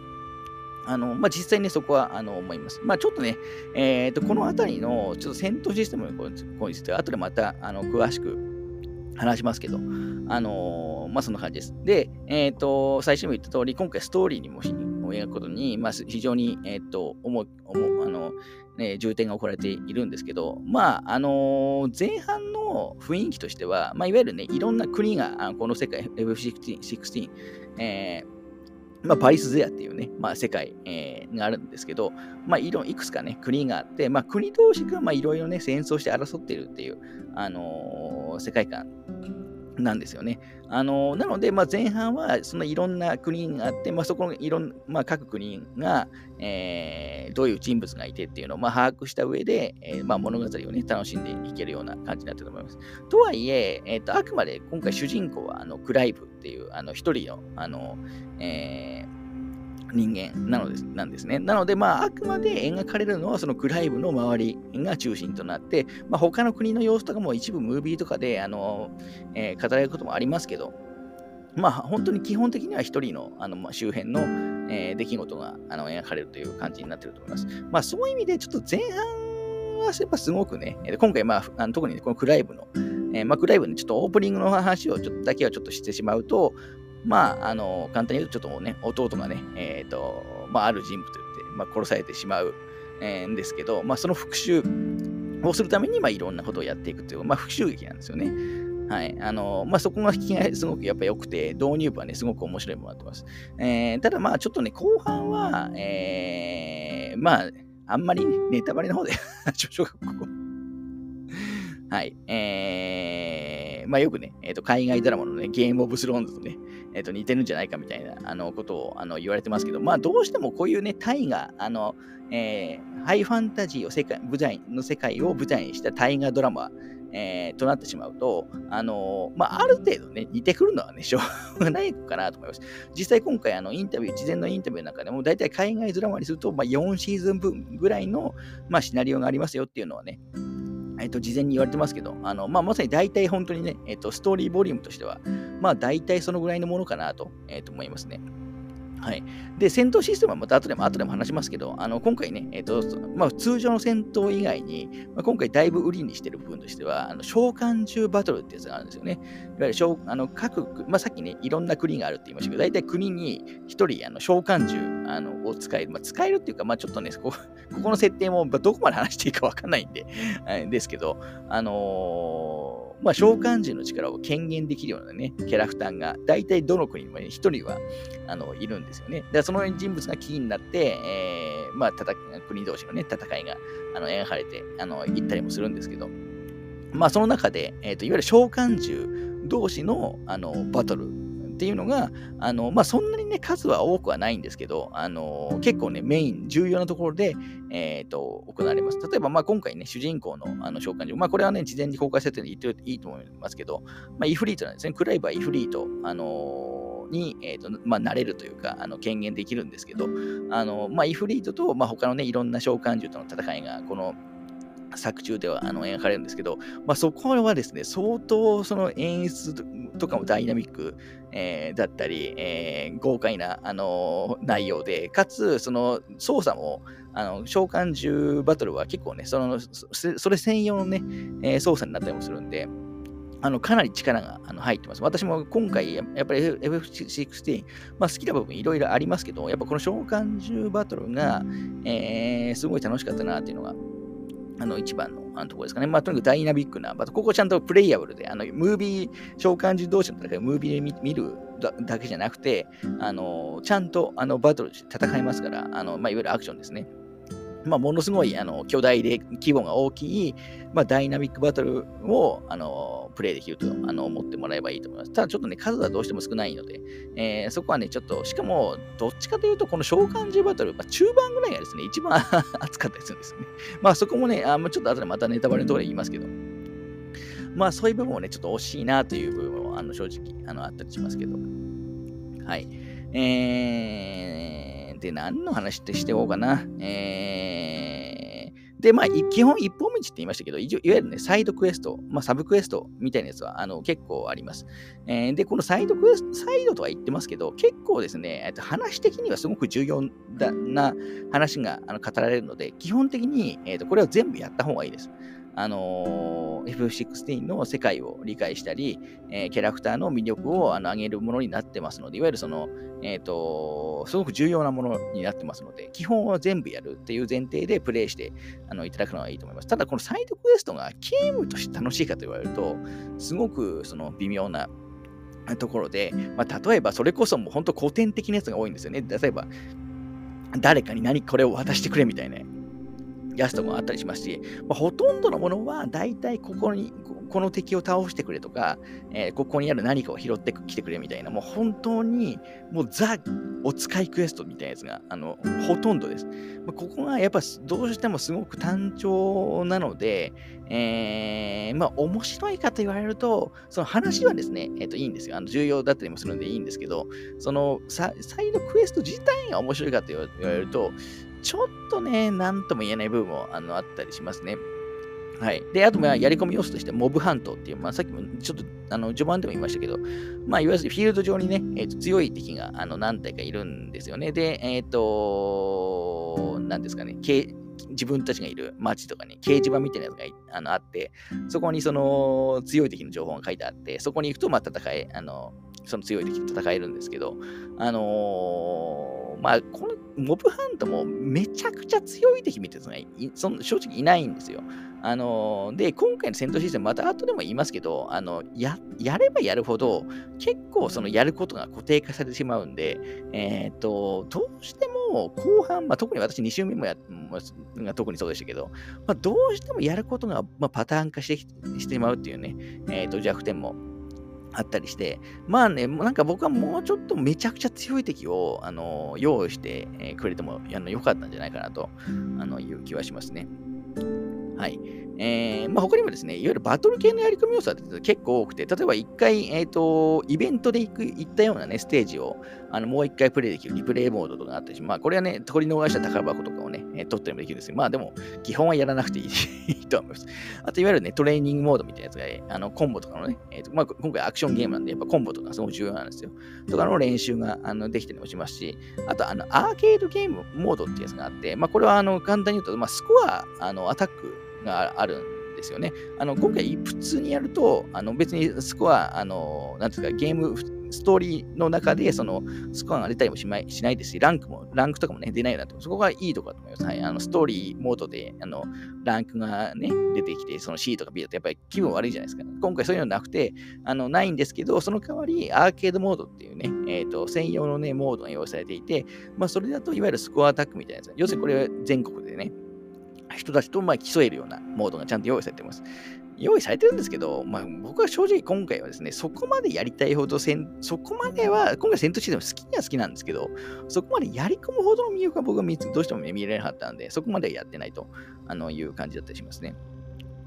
あの、まあ、実際ね、そこは、あの、思います。まあ、ちょっとね、えっ、ー、と、このあたりの、ちょっと戦闘システムについては、後でまた、あの、詳しく話しますけど、あのー、まあ、そんな感じです。で、えっ、ー、と、最初にも言った通り、今回ストーリーにも描くことに、まあ、非常に、えっ、ー、と、思う、思う、あの、ね、重点が置かれているんですけど、まあ、あの前半の雰囲気としては、まあ、いわゆるね、いろんな国が、あこの世界、F16、えーまあ、バイスゼアっていうね、まあ、世界、えー、があるんですけど、まあ、いろいくつかね、国があって、まあ、国同士がいろいろね、戦争して争ってるっていう、あのー、世界観なんですよね。あのなので、まあ、前半はそのいろんな国があって、まあ、そこのいろん、まあ、各国が、えー、どういう人物がいてっていうのを、まあ、把握した上で、えーまあ、物語を、ね、楽しんでいけるような感じになってると思います。とはいえ、えーと、あくまで今回主人公はあのクライブっていうあの一人のあの、えー人間なのですなんですね。なので、まあ、あくまで描かれるのはそのクライブの周りが中心となって、まあ、他の国の様子とかも一部ムービーとかで、あのえー、語られることもありますけど、まあ、本当に基本的には一人のあの、まあ、周辺の、えー、出来事があの描かれるという感じになってると思います。まあ、そういう意味で、ちょっと前半はやっぱすごくね、今回、まあ、あの特にこのクライブの、えー、まあ、クライブのちょっとオープニングの話をちょっとだけはちょっとしてしまうと、まあ、あの、簡単に言うと、ちょっとね、弟がね、え、ー、と、まあ、ある人物と言って、まあ、殺されてしまう、え、んですけど、まあ、その復讐をするために、まあ、いろんなことをやっていくという、まあ、復讐劇なんですよね。はい。あの、まあ、そこが引きが [LAUGHS] すごくやっぱ良くて、導入部はね、すごく面白いものになってます。えー、ただまあ、ちょっとね、後半は、えー、まあ、あんまり、ね、ネタバレの方でちょ、[LAUGHS] ちょ、はい。えー、まあよくね、えーと、海外ドラマのね、ゲームオブスローンズとね、えーと、似てるんじゃないかみたいなあのことをあの言われてますけど、まあどうしてもこういうね、大河、あの、えー、ハイファンタジーを世界、舞台の世界を舞台にした大河ドラマ、えー、となってしまうと、あのー、まあ、ある程度ね、似てくるのはね、しょうがないかなと思います。実際今回、あの、インタビュー、事前のインタビューの中でも、大体海外ドラマにすると、まあ、4シーズン分ぐらいの、まあ、シナリオがありますよっていうのはね、えっと、事前に言われてますけど、あの、まあ、まさに大体本当にね、えっと、ストーリーボリュームとしては、まあ、大体そのぐらいのものかなと、えっと、思いますね。はい。で、戦闘システムはまた後でも後でも話しますけど、あの今回ね、えっ、と、まあ、通常の戦闘以外に、まあ、今回だいぶ売りにしてる部分としては、あの召喚獣バトルってやつがあるんですよね。いわゆる召あの各、まあ、さっきね、いろんな国があるって言いましたけど、大体国に1人あの召喚獣あのを使える、まあ、使えるっていうか、まあ、ちょっとね、こここの設定もどこまで話していいかわかんないんで、ですけど、あのーまあ、召喚獣の力を権限できるようなね、キャラクターが、大体どの国にも一人はあのいるんですよね。で、その人物がキーになって、えー、まあ、国同士のね、戦いがあの演晴れてあの行ったりもするんですけど、まあ、その中で、えーと、いわゆる召喚獣同士のあのバトルっていうのが、あのまあ、そんなにね、数は多くはないんですけど、あの結構ね、メイン、重要なところで、えーと、行われます。例えば、まあ、今回ね、主人公のあの召喚獣、まあ、これはね、事前に公開されてるんで言っていいと思いますけど、まあ、イフリートなんですね。クライバーイフリート、あのに、えーとまあ、なれるというか、あの権限できるんですけど、あのまあ、イフリートと、まあ、他のね、いろんな召喚獣との戦いが、この作中ではあの描かれるんですけど、まあ、そこはですね、相当その演出とかもダイナミック、えー、だったり、えー、豪快な、あのー、内容で、かつ、その操作も、あの召喚獣バトルは結構ね、そのそれ専用のね、えー、操作になったりもするんで、あのかなり力があの入ってます。私も今回、やっぱり FF16、まあ、好きな部分いろいろありますけど、やっぱこの召喚獣バトルが、えー、すごい楽しかったなっていうのがあの、一番のあのところですかね。まあ、とにかくダイナミックな、またここちゃんとプレイヤブルで、あの、ムービー、召喚獣同士の戦いムービーで見るだけじゃなくて、あの、ちゃんと、あの、バトル戦いますから、あの、まあ、いわゆるアクションですね。まあ、ものすごいあの巨大で規模が大きい、まあ、ダイナミックバトルをあのプレイできるとあの思ってもらえばいいと思います。ただちょっとね、数はどうしても少ないので、えー、そこはね、ちょっと、しかも、どっちかというと、この召喚獣バトル、まあ、中盤ぐらいがですね、一番 [LAUGHS] 熱かったりするんですよね。まあそこもね、あちょっと後でまたネタバレのところで言いますけど、まあそういう部分もね、ちょっと惜しいなという部分もあの正直あのあったりしますけど。はい。えー、で、何の話ってしておこうかな。えーで、まあ、基本一本道って言いましたけど、いわゆるね、サイドクエスト、まあ、サブクエストみたいなやつは、あの、結構あります。えー、で、このサイドクエスト、サイドとは言ってますけど、結構ですね、えっと、話的にはすごく重要な話があの語られるので、基本的に、えっと、これを全部やった方がいいです。あのー、F16 の世界を理解したり、えー、キャラクターの魅力をあの上げるものになってますので、いわゆるその、えっ、ー、と、すごく重要なものになってますので、基本は全部やるっていう前提でプレイしてあのいただくのがいいと思います。ただ、このサイドクエストがゲームとして楽しいかと言われると、すごくその微妙なところで、まあ、例えばそれこそもう本当古典的なやつが多いんですよね。例えば、誰かに何これを渡してくれみたいなやつとかもあったりしますし、まあ、ほとんどのものは大体ここに、この敵を倒してくれとか、えー、ここにある何かを拾ってきてくれみたいな、もう本当に、もうザ・お使いクエストみたいなやつが、あの、ほとんどです。まあ、ここがやっぱどうしてもすごく単調なので、えー、まあ面白いかと言われると、その話はですね、えっ、ー、といいんですよ。あの重要だったりもするんでいいんですけど、そのサイドクエスト自体が面白いかと言われると、ちょっとね、なんとも言えない部分もあのあったりしますね。はい。で、あと、まあ、やり込み要素として、モブハントっていう、まあ、さっきもちょっと、あの、序盤でも言いましたけど、まあ、いわゆるフィールド上にね、えーと、強い敵が、あの、何体かいるんですよね。で、えっ、ー、と、何ですかね、自分たちがいる街とかに掲示板みたいなやつがあのあって、そこにその強い敵の情報が書いてあって、そこに行くと、まあ、戦え、あの、その強い敵と戦えるんですけど、あのー、まあ、このモブハントもめちゃくちゃ強い敵みたいなのがその正直いないんですよ。あの、で、今回の戦闘システム、また後でも言いますけど、あのや、やればやるほど、結構そのやることが固定化されてしまうんで、えっ、ー、と、どうしても後半、まあ、特に私2周目もや、が特にそうでしたけど、まあ、どうしてもやることが、まあ、パターン化してしてしまうっていうね、えっ、と、弱点もあったりして、まあね、なんか僕はもうちょっとめちゃくちゃ強い敵を、あの用意してくれてもあのよかったんじゃないかなとあのいう気はしますね。はい。えー、まあ、他にもですね、いわゆるバトル系のやり込み要素は結構多くて、例えば一回、えっ、ー、と、イベントで行く、行ったようなね、ステージを、あの、もう一回プレイできるリプレイモードとかあったりし、まあ、これはね、取り逃した宝箱とかをね、えー、取ったりもできるんですけど、まあ、でも、基本はやらなくて [LAUGHS] いいと思います。あと、いわゆるね、トレーニングモードみたいなやつが、あの、コンボとかのね、えーとまあ、今回アクションゲームなんで、やっぱコンボとかすごく重要なんですよ。とかの練習があのできたりもしますし、あと、あの、アーケードゲームモードってやつがあって、まあ、これは、あの、簡単に言うと、まあ、スコア、あの、アタック、があるんですよね。あの今回普通にやると、あの別にスコア、あのなんですか、ゲーム、ストーリーの中でそのスコアが出たりもしないしないですし、ランクも、ランクとかもね、出ないようになって、そこがいいところだと思います。はい、あのストーリーモードであのランクがね、出てきて、その C とか B だとやっぱり気分悪いじゃないですか。今回そういうのなくて、あのないんですけど、その代わりアーケードモードっていうね、えーと、専用のね、モードが用意されていて、まあ、それだといわゆるスコアアタックみたいなやつ。要するにこれは全国でね、人たちとまあ競えるようなモードがちゃんと用意されています。用意されてるんですけど、まあ、僕は正直今回はですね、そこまでやりたいほどせん、そこまでは、今回戦闘システム好きには好きなんですけど、そこまでやり込むほどの魅力は僕はどうしても見れなかったんで、そこまでやってないとあのいう感じだったりしますね。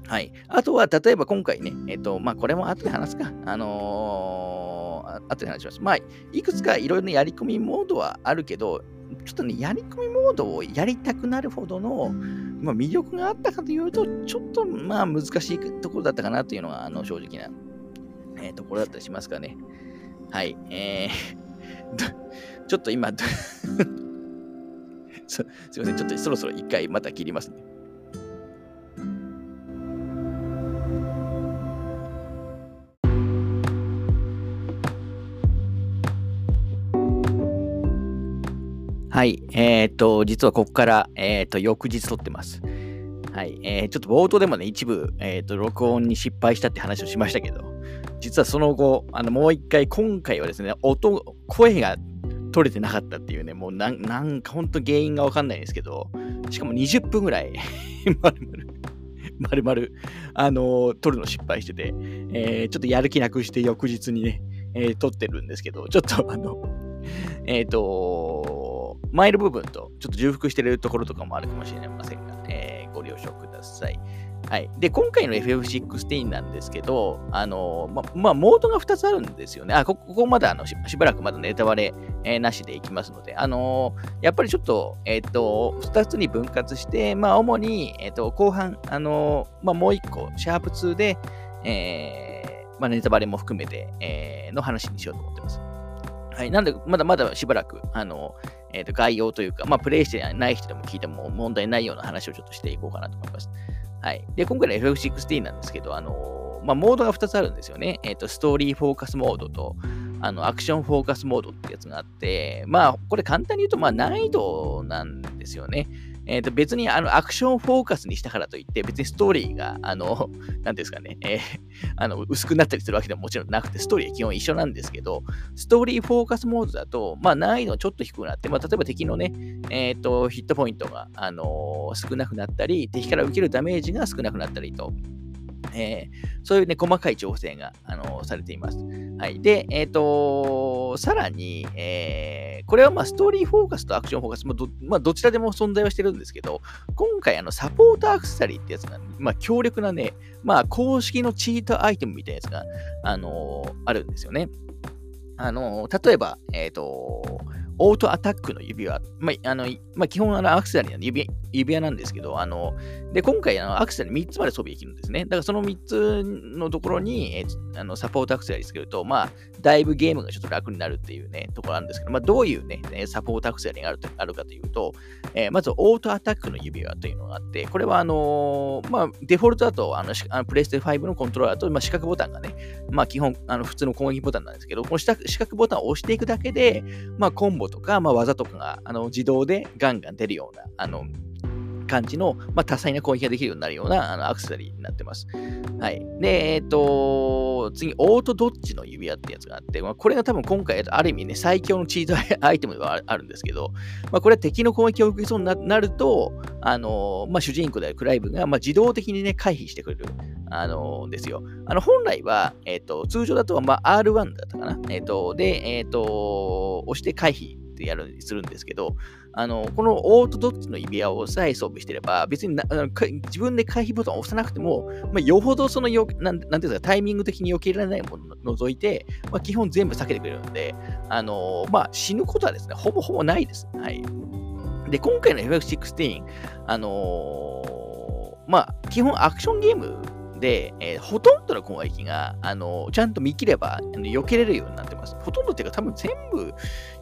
はい。あとは、例えば今回ね、えっ、と、まあ、これも後で話すか。あのー、後で話します。まあ、いくつかいろいろなやり込みモードはあるけど、ちょっとね、やり込みモードをやりたくなるほどの、まあ、魅力があったかというと、ちょっとまあ難しいところだったかなというのが、あの正直な、えー、ところだったりしますかね。はい。えー、[LAUGHS] ちょっと今 [LAUGHS] すいません、ちょっとそろそろ一回また切りますね。はい。えっ、と、実はここから、えっ、と、翌日撮ってます。はい。えー、ちょっと冒頭でもね、一部、えっ、と、録音に失敗したって話をしましたけど、実はその後、あの、もう一回、今回はですね、音、声が取れてなかったっていうね、もうなんなんか本当原因がわかんないんですけど、しかも20分ぐらいまるまる、まるまる、あのー、撮るの失敗してて、えー、ちょっとやる気なくして翌日にね、え、撮ってるんですけど、ちょっとあの、えっ、とマイル部分とちょっと重複してるところとかもあるかもしれませんが、えー、ご了承ください。はい。で、今回の FF16 なんですけど、あの、ま、まあ、モードが2つあるんですよね。あ、ここまだあのしばらくまだネタバレ、えー、なしでいきますので、あのー、やっぱりちょっと、えっ、と、2つに分割して、まあ、主に、えっ、と、後半、あのまあ、もう1個、シャープ2で、えー、まあ、ネタバレも含めて、え、の話にしようと思ってます。はい。なんで、まだまだしばらく、あの、えっ、と、概要というか、まあ、プレイしてない人でも聞いても問題ないような話をちょっとしていこうかなと思います。はい。で、今回の FF16 なんですけど、あのー、まあ、モードが2つあるんですよね。えっ、ー、と、ストーリーフォーカスモードと、あの、アクションフォーカスモードってやつがあって、まあ、これ簡単に言うと、まあ、難易度なんですよね。えー、と別にあのアクションフォーカスにしたからといって、別にストーリーが、あの、[LAUGHS] なんですかね、えー、あの薄くなったりするわけでももちろんなくて、ストーリーは基本一緒なんですけど、ストーリーフォーカスモードだと、まあ、難易度ちょっと低くなって、まあ、例えば敵のね、えっ、ー、と、ヒットポイントが、あの少なくなったり、敵から受けるダメージが少なくなったりと、えー、そういうね、細かい調整が、あのー、されています。はい。で、えっ、ー、とさらに、え、これはまあ、ストーリーフォーカスとアクションフォーカスもど、まあ、どちらでも存在はしてるんですけど、今回、あの、サポートアクセサリーってやつが、まあ、強力なね、まあ、公式のチートアイテムみたいなやつが、あのあるんですよね。あの例えば、えっ、とオートアタックの指輪、まあ、あの、まあ、基本あのアクセサリーの指指輪なんですけど、あの、で、今回あのアクセサリー3つまで装備できるんですね。だからその3つのところに、えあのサポートアクセサリーつけると、まあ、だいぶゲームがちょっと楽になるっていうね、ところなんですけど、まあ、どういうね、サポートアクセサリーがあるあるかというと、えー、まず、オートアタックの指輪というのがあって、これは、あの、まあ、デフォルトだと、あの、あのプレイステ5のコントローラーと、まあ、四角ボタンがね、まあ、基本、あの、普通の攻撃ボタンなんですけど、この四角ボタンを押していくだけで、まあ、コンボとか、まあ、技とかが、あの、自動でガンガン出るような、あの、感じの、まあ、多彩な攻撃ができるようになるようなあのアクセサリーになってます。はい。で、えっ、ー、と、次、オートドッジの指輪ってやつがあって、まあ、これが多分今回、ある意味ね、最強のチートアイテムでは [LAUGHS] あるんですけど、まあ、これは敵の攻撃を受けそうになると、あのまあ、主人公であるクライブが、まあ、自動的にね、回避してくれる、あのですよ。あの、本来は、えっ、ー、と、通常だと、まあ、R1 だったかな。えっ、ー、と、で、えっ、と、押して回避やるするんですけど、あの、このオートドッツの指輪をさえ装備してれば、別に自分で回避ボタンを押さなくても、まあ、よほどそのよなん、なんていうか、タイミング的に避けられないものを除いて、まあ、基本全部避けてくれるので、あのまあ、死ぬことはですね、ほぼほぼないです。はい。で、今回の FF16、あのー、まあ、基本アクションゲームで、えー、ほとんどの攻撃が、あのちゃんと見切れば、あの避けれるようになってます。ほとんどっていうか、多分全部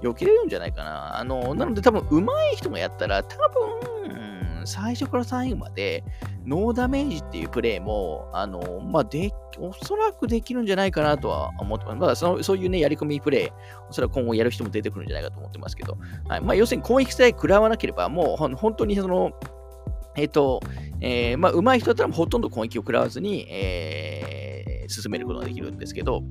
避けれるんじゃないかな。あのなので、多分上手い人がやったら、多分、最初から最後まで、ノーダメージっていうプレイも、あのまあ、で、おそらくできるんじゃないかなとは思ってます。まあ、そのそういうね、やり込みプレイ、おそらく今後やる人も出てくるんじゃないかと思ってますけど、はいまあ、要するに攻撃さえ食らわなければ、もう本当にその、えっ、ー、と、えー、まあ、上手い人だったらほとんど攻撃を食らわずに、えー、進めることができるんですけど、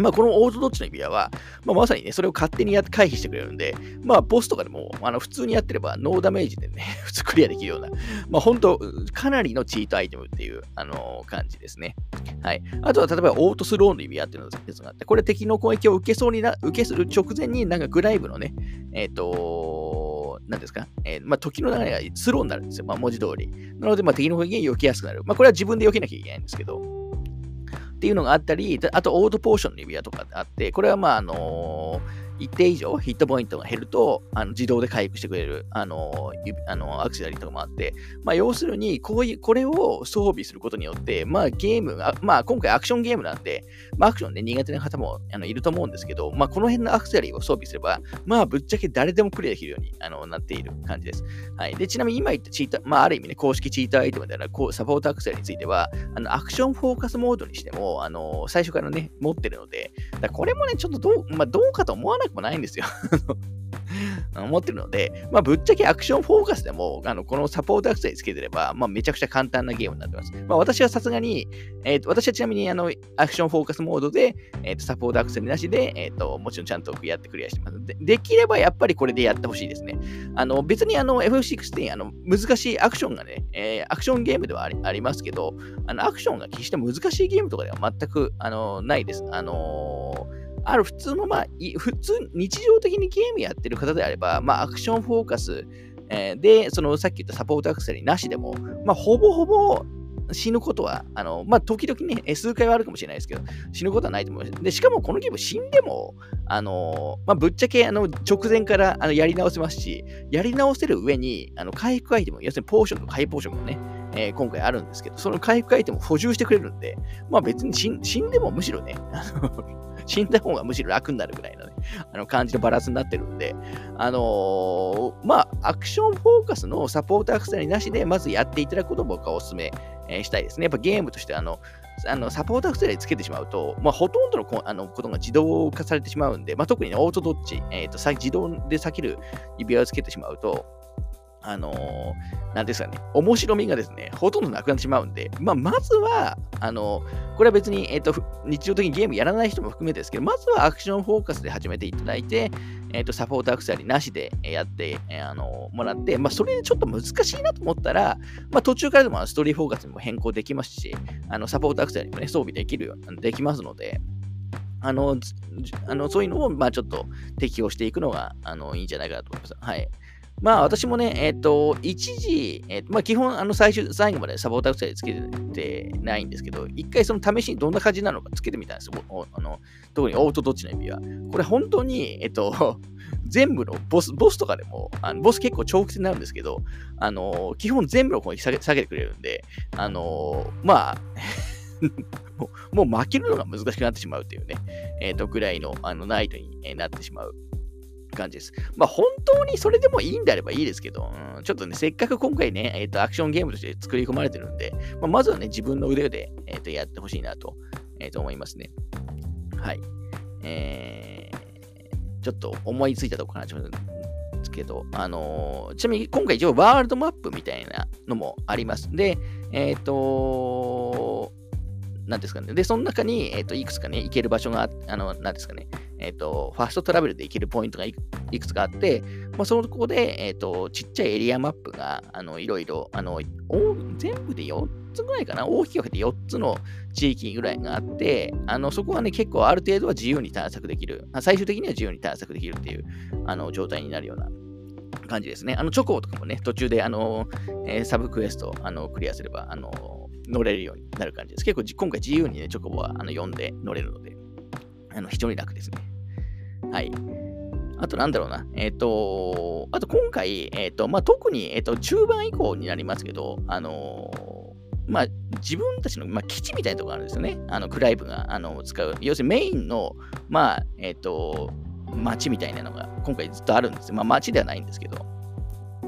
まあ、このオートドッチの指輪は、まあ、まさにね、それを勝手にや回避してくれるんで、まあ、ボスとかでも、あの普通にやってれば、ノーダメージでね、[LAUGHS] 普通クリアできるような、まあ、本当かなりのチートアイテムっていう、あのー、感じですね。はい。あとは、例えば、オートスローの指輪っていうのがあって、これ敵の攻撃を受けそうにな、受けする直前になんかグライブのね、えっ、ー、と何ですか、えー、まあ、時の流れがスローになるんですよ。まあ、文字通り。なので、まあ、敵の攻撃が避けやすくなる。まあ、これは自分で避けなきゃいけないんですけど、っていうのがあったり、あとオートポーションの指輪とかあって、これはまあ、あのー一定以上ヒットポイントが減ると、あの自動で回復してくれる、あの、あのアクセサリーとかもあって、まあ、要するに、こういう、これを装備することによって、まあ、ゲームが、まあ、今回アクションゲームなんで、まあ、アクションね、苦手な方もあのいると思うんですけど、まあ、この辺のアクセサリーを装備すれば、まあ、ぶっちゃけ誰でもクリアできるようにあのなっている感じです。はい。で、ちなみに今言ったチーター、まあ、ある意味ね、公式チーターアイテムであるサポートアクセサリーについては、あのアクションフォーカスモードにしても、あの最初からね、持ってるので、これもね、ちょっとどう、まあ、どうかと思わなくもないんですよ。[LAUGHS] 思ってるので、まあ、ぶっちゃけアクションフォーカスでも、あのこのサポートアクセサリーつけてれば、まあ、めちゃくちゃ簡単なゲームになってます。まあ、私はさすがに、えーと、私はちなみにあのアクションフォーカスモードで、えーと、サポートアクセサリーなしで、えーと、もちろんちゃんとやってクリアしてますで。できればやっぱりこれでやってほしいですね。あの別にあの F16 あの難しいアクションがね、えー、アクションゲームではありありますけど、あのアクションが決して難しいゲームとかでは全くあのないです。あのーある普通の、まあ、普通、日常的にゲームやってる方であれば、まあ、アクションフォーカス、えー、で、そのさっき言ったサポートアクセサリなしでも、まあ、ほぼほぼ死ぬことは、あの、まあ、時々ね、数回はあるかもしれないですけど、死ぬことはないと思います。で、しかもこのゲーム死んでも、あの、まあ、ぶっちゃけ、あの、直前からあのやり直せますし、やり直せる上に、あの、回復アイテム、要するにポーションとかハイポーションもね、えー、今回あるんですけど、その回復アイテムを補充してくれるんで、まあ別に死んでもむしろね、あの死んだ方がむしろ楽になるぐらいのね、あの感じのバランスになってるんで、あのー、まあ、アクションフォーカスのサポートアクセサリーなしで、まずやっていただくことを僕はお勧め、えしたいですね。やっぱゲームとしてあの、あのサポートアクセサリーつけてしまうと、まあ、ほとんどのこあのことが自動化されてしまうんで、まあ、特に、ね、オートドッチ、えーと、自動で避ける指輪をつけてしまうと、あのー、なんですかね、面白みがですね、ほとんどなくなってしまうんで、まあ、まずは、あのー、これは別に、えっ、ー、と、日常的にゲームやらない人も含めてですけど、まずはアクションフォーカスで始めていただいて、えっ、と、サポートアクセサリーなしでやって、えあのもらって、まあ、それでちょっと難しいなと思ったら、まあ、途中からでもストーリーフォーカスにも変更できますし、あの、サポートアクセサリーもね、装備できるよう、できますので、あの、あのそういうのを、まあ、ちょっと適用していくのが、あの、いいんじゃないかなと思います。はい。まあ私もね、えっ、ー、と、一時、えー、まあ基本、あの最終、最後までサポータークつけてないんですけど、一回その試しにどんな感じなのかつけてみたんですよ。あの特にオートどっちの指輪。これ本当に、えっ、ー、と、[LAUGHS] 全部のボス、ボスとかでも、あのボス結構長期戦になるんですけど、あの、基本全部の方に下げ下げてくれるんで、あの、まあ [LAUGHS] もう、もう負けるのが難しくなってしまうというね、えっ、ー、と、ぐらいのあのナイトになってしまう感じです。まあ本当にそれでもいいんであればいいですけど、うん、ちょっとね、せっかく今回ね、えっ、ー、と、アクションゲームとして作り込まれてるんで、まあ、まずはね、自分の腕で、えー、とやってほしいなと,、えー、と思いますね。はい。えー、ちょっと思いついたとこから始めるんですけど、あのー、ちなみに今回一応ワールドマップみたいなのもあります。で、えっ、ー、となんですかね。で、その中に、えっ、ー、と、いくつかね、行ける場所が、あの、なんですかね、えっ、ー、と、ファーストトラベルで行けるポイントがいくつかあって、まあ、そのこで、えっ、ー、と、ちっちゃいエリアマップが、あの、いろいろ、あの、全部で4つぐらいかな、大きく分けて4つの地域ぐらいがあって、あの、そこはね、結構ある程度は自由に探索できる、最終的には自由に探索できるっていう、あの、状態になるような感じですね。あの、チョコとかもね、途中で、あの、えー、サブクエスト、あの、クリアすれば、あの、乗れるようになる感じです。結構今回自由にね、チョコボはあの読んで乗れるので、あの非常に楽ですね。はい。あとなんだろうな。えっ、ー、と、あと今回、えっ、ー、と、まあ、特に、えっ、ー、と、中盤以降になりますけど、あのまあ、自分たちの、まあ、基地みたいなところがあるんですよね。あの、クライブがあの使う。要するにメインの、まあ、えっ、と、街みたいなのが今回ずっとあるんですよ。まあ、街ではないんですけど。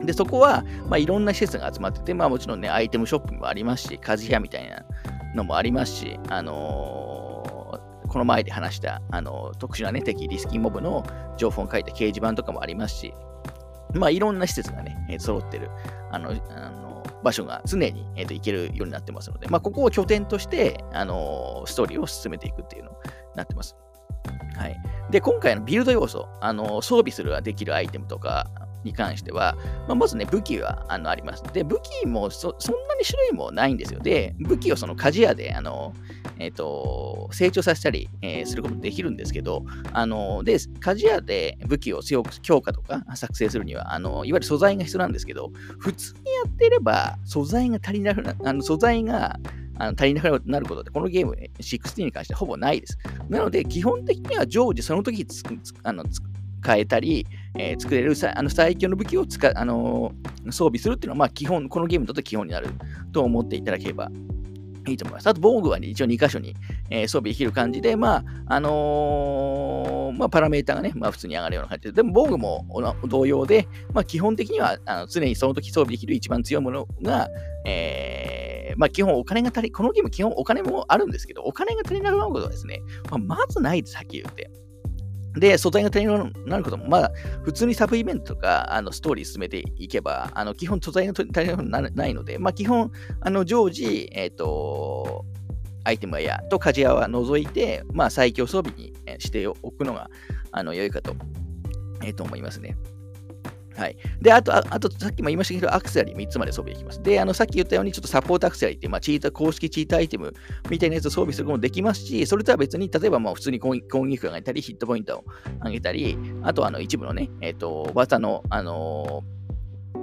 で、そこは、まあ、いろんな施設が集まってて、まあ、もちろんね、アイテムショップもありますし、鍛冶屋みたいなのもありますし、あのー、この前で話した、あのー、特殊なね、敵リスキーモブの情報を書いた掲示板とかもありますし、まあ、いろんな施設がね、えー、揃ってる、あの、あの場所が常に、えーと、行けるようになってますので、まあ、ここを拠点として、あのストーリーを進めていくっていうのになってます。はい。で、今回のビルド要素、あの装備するできるアイテムとか、に関しては、まあ、まずね、武器はあのあります。で、武器もそんなに種類もないんですよ。で、武器をその鍛冶屋で、あの、え、ー、と、成長させたり、えー、することもできるんですけど、あの、で、鍛冶屋で武器を強く強化とか作成するには、あの、いわゆる素材が必要なんですけど、普通にやっていれば、素材が足りなくな、あの素材が、足りなくなることって、このゲーム、16に関してはほぼないです。なので、基本的には常時その時あの変えたり、えー、作れるあの最強の武器を使、あの、装備するっていうのは、まあ、基本、このゲームにと基本になると思っていただければいいと思います。あと、防具は、ね、一応2箇所に、えー、装備できる感じで、まあ、あのー、まあ、パラメータがね、まあ、普通に上がるような感じで、でも防具も同様で、まあ、基本的にはあの常にその時装備できる一番強いものが、えー、まあ、基本お金が足り、このゲーム基本お金もあるんですけど、お金が足りなくなることはですね、まあ、まずないです、はっきり言って。で、素材が足りなくなることも、まあ普通にサブイベントとか、あのストーリー進めていけば、あの基本素材が足りなくなないので、まあ、基本、あの常時、えっ、ー、と、アイテムやと鍛冶屋は除いて、まあ、最強装備にしておくのがあの良いかと,、えー、と思いますね。はい。で、あと、あと、さっきも言いましたけど、アクセサリー3つまで装備できます。で、あの、さっき言ったように、ちょっとサポートアクセサリーって、まあ、チータ、公式チートアイテムみたいなやつを装備することもできますし、それとは別に、例えば、まあ、普通に攻撃を上げたり、ヒットポイントを上げたり、あと、あの、一部のね、えっ、ー、と、技の、あのー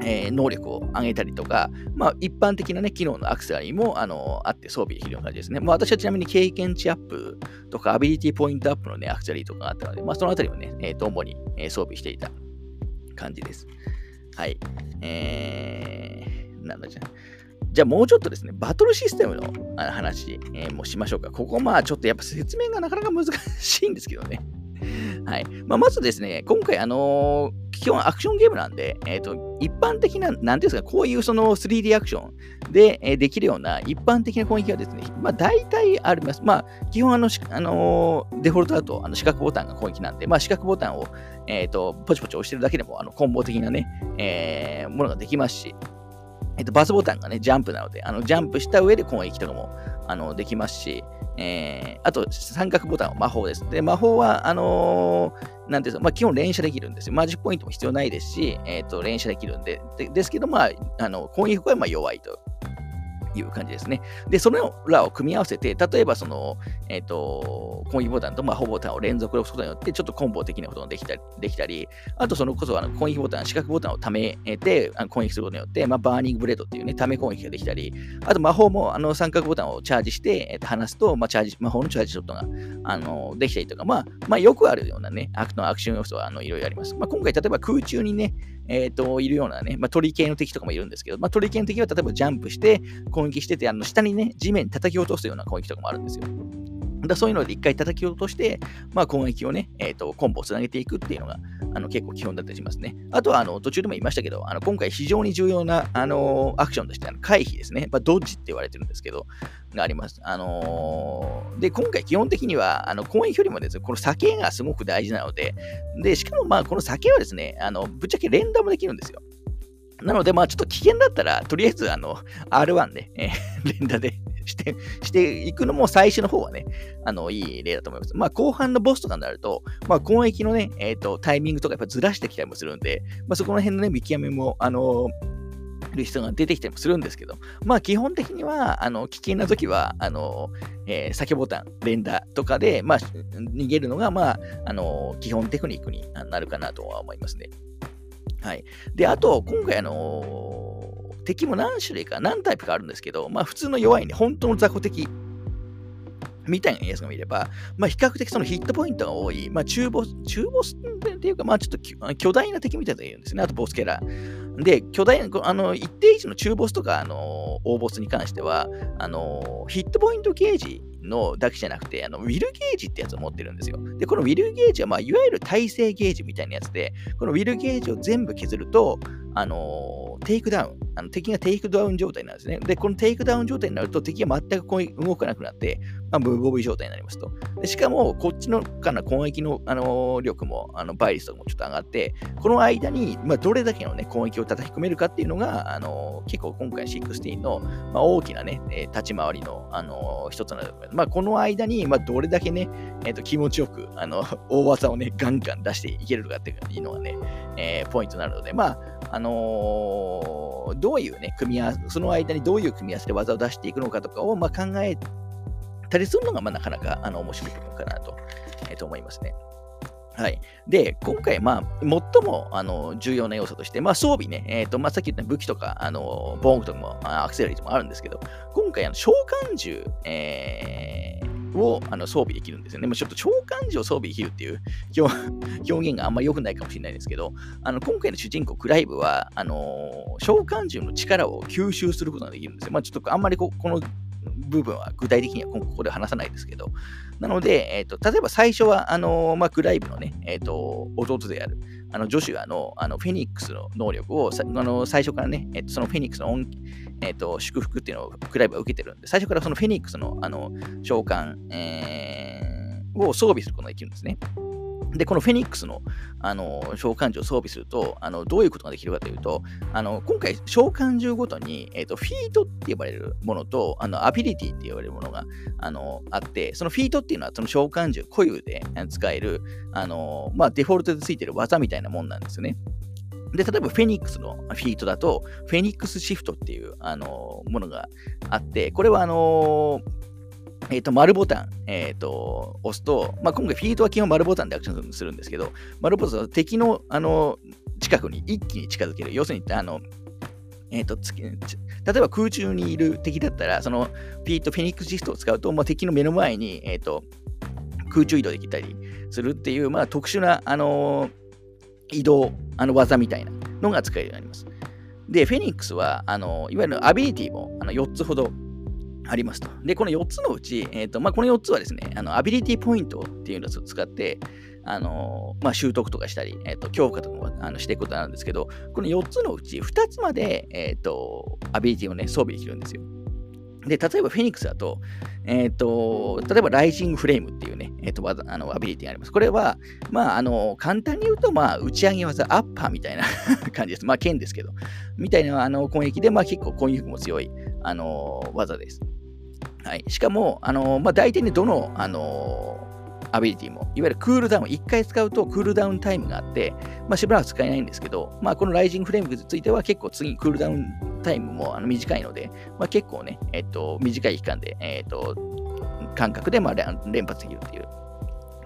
えー、能力を上げたりとか、まあ、一般的な、ね、機能のアクセサリーもあのあって装備できるような感じですね。まあ、私はちなみに経験値アップとかアビリティポイントアップの、ね、アクセサリーとかがあったので、まあ、そのあたりもね、えー、と主に、えー、装備していた感じです。はい。えー、なんだじゃじゃあもうちょっとですね、バトルシステムの話、えー、もしましょうか。ここまあちょっとやっぱ説明がなかなか難しいんですけどね。はい。まあ、まずですね、今回、あのー、基本アクションゲームなんで、えっ、ー、と、一般的な、なんていうんですか、こういうその 3D アクションで、えー、できるような一般的な攻撃はですね、まあ、大体あります。まあ、基本あの、あの、デフォルトだと、あの四角ボタンが攻撃なんで、まあ、四角ボタンを、えっ、と、ポチポチ押してるだけでも、あの、コンボ的なね、えものができますし、えっ、と、バスボタンがね、ジャンプなので、あの、ジャンプした上で攻撃とかも、あの、できますし、えー、あと三角ボタンは魔法です。で、魔法は、あのー、なんていうの、まあ、基本連射できるんですよ。マジックポイントも必要ないですし、えっ、ー、と、連射できるんで、でですけど、まあ、あの、攻撃はまあ弱いという感じですね。で、それらを組み合わせて、例えばその、えっ、ー、と、攻撃ボタンと魔法ボタンを連続で押すことによって、ちょっとコンボ的なことができたり、できたりあとそのこそあの攻撃ボタン、四角ボタンをためてあの攻撃することによって、まあ、バーニングブレードっていうね、ため攻撃ができたり、あと魔法もあの三角ボタンをチャージして、えー、と離すと、まあ、チャージ、魔法のチャージショットがあのできたりとか、まあ、まあ、よくあるようなね、アクのアクション要素はあのいろいろあります。まあ、今回、例えば空中にね、えっ、ー、と、いるようなね、まあ、鳥系の敵とかもいるんですけど、まあ、鳥系の敵は例えばジャンプして攻撃してて、あの下にね、地面に叩き落とすような攻撃とかもあるんですよ。だそういうので一回叩き落として、まあ、攻撃をね、えっ、ー、と、コンボをつなげていくっていうのが、あの結構基本だったりしますね。あとは、あの、途中でも言いましたけど、あの今回非常に重要な、あのアクションとして、あの回避ですね。まあ、ドッジって言われてるんですけど、があります。あのー、で、今回基本的には、あの、攻撃よりもですね、この酒がすごく大事なので、で、しかもまあ、この酒はですね、あの、ぶっちゃけ連打もできるんですよ。なので、まあ、ちょっと危険だったら、とりあえず、あの、R1 で、えー、[LAUGHS] 連打でして、していくのも最初の方はね、あの、いい例だと思います。まあ、後半のボスとかになると、まあ、攻撃のね、えっ、ー、と、タイミングとかやっぱずらしてきたりもするんで、まあ、そこら辺のね、見極めも、あのる人が出てきたりもするんですけど、まあ基本的には、あの、危険な時は、あの、えー、先ボタン、連打とかで、まあ、逃げるのが、まあ、あの、基本テクニックになるかなとは思いますね。はい。で、あと、今回、あのー、敵も何種類か、何タイプかあるんですけど、まあ、普通の弱いね、本当の雑魚敵みたいなやつが見れば、まあ、比較的そのヒットポイントが多い、まあ、中ボス、中ボスっていうか、まあ、ちょっと巨大な敵みたいなのがいるんですね。あと、ボスキャラ。で、巨大な、あの、一定以上の中ボスとか、あの、大ボスに関しては、あの、ヒットポイントゲージのだけじゃなくて、あのウィルゲージってやつを持ってるんですよ。で、このウィルゲージは、まあ、いわゆる耐性ゲージみたいなやつで、このウィルゲージを全部削ると、あのテイクダウン、あの敵がテイクダウン状態なんですね。で、このテイクダウン状態になると敵が全く動かなくなって、まあ、無防備状態になりますと。でしかも、こっちのから攻撃の、あの力も、あの倍率とかもちょっと上がって、この間に、まあ、どれだけの、ね、攻撃を叩き込めるかっていうのが、あの結構今回16の、まあ、大きなね、立ち回りの、あの一つなので、まあ、この間に、まあ、どれだけね、えーと、気持ちよく、あの [LAUGHS] 大技をね、ガンガン出していけるかっていうのがね、えー、ポイントになるので、まあ、あのー、どういうね、組み合わせ、その間にどういう組み合わせで技を出していくのかとかを、まあ、考えたりするのが、まあ、なかなかあの面白い部分かなと,、えー、と思いますね。はい。で、今回、まあ、最もあの重要な要素として、まあ、装備ね、え、ー、と、まあ、さっき言った武器とか、あの、防具とかも、アクセラリーともあるんですけど、今回、あの召喚銃、えー、をあの装備できるんですよね。まあ、ちょっと召喚銃を装備できるっていう [LAUGHS] 表現があんま良くないかもしれないですけど、あの今回の主人公、クライブは、あの召喚銃の力を吸収することができるんですよ。まあ、ちょっとあんまりここの部分は具体的にはここで話さないですけど、なので、えーと、例えば最初は、あのまあ、グライブのね、えーと、弟である、あのジョシュアのあのフェニックスの能力をあの最初からね、えっと、そのフェニックスのえっと、祝福っていうのをクライブは受けてるんで、最初からそのフェニックスのあの召喚、えー、を装備することができるんですね。で、このフェニックスのあの召喚獣を装備するとあの、どういうことができるかというと、あの今回、召喚獣ごとに、えーと、フィートって呼ばれるものと、あのアビリティって呼ばれるものがあのあって、そのフィートっていうのは、その召喚獣固有で使える、あのまあ、デフォルトでついてる技みたいなもんなんですよね。で、例えばフェニックスのフィートだと、フェニックスシフトっていう、あのものがあって、これはあのーえっ、ー、と、丸ボタン、えっ、ー、と、押すと、まあ、今回フィートは基本丸ボタンでアクションするんですけど、丸ボタンは、敵の、あの、近くに一気に近づける。要するに、あの、えっ、ー、と、例えば空中にいる敵だったら、そのピート、フェニックスシフトを使うと、まあ、敵の目の前に、えっ、と、空中移動できたりするっていう、まあ、特殊な、あの、移動、あの技みたいなのが使えるようになります。で、フェニックスは、あのいわゆるアビリティもあの4つほどありますと。で、この4つのうち、えーとまあ、この4つはですね、あのアビリティポイントっていうのを使って、あのまあ、習得とかしたり、えーと、強化とかあのしていくことなんですけど、この4つのうち2つまで、えーと、アビリティをね、装備できるんですよ。で、例えばフェニックスだと、えっ、ー、と、例えばライジングフレームっていうね、えっ、ー、と、あのアビリティがあります。これは、まあ、あの、簡単に言うと、まあ、打ち上げ技、アッパーみたいな [LAUGHS] 感じです。まあ、剣ですけど、みたいなあの攻撃で、まあ、結構攻撃力も強い、あの、技です。はい。しかも、あの、まあ、大体ね、どの、あの、アビリティも、いわゆるクールダウン、1回使うとクールダウンタイムがあって、まあ、しばらく使えないんですけど、まあ、このライジングフレームについては結構次クールダウンタイムもあの短いので、まあ、結構ね、えっと、短い期間で、えっと、感覚でまあ連発できるっていう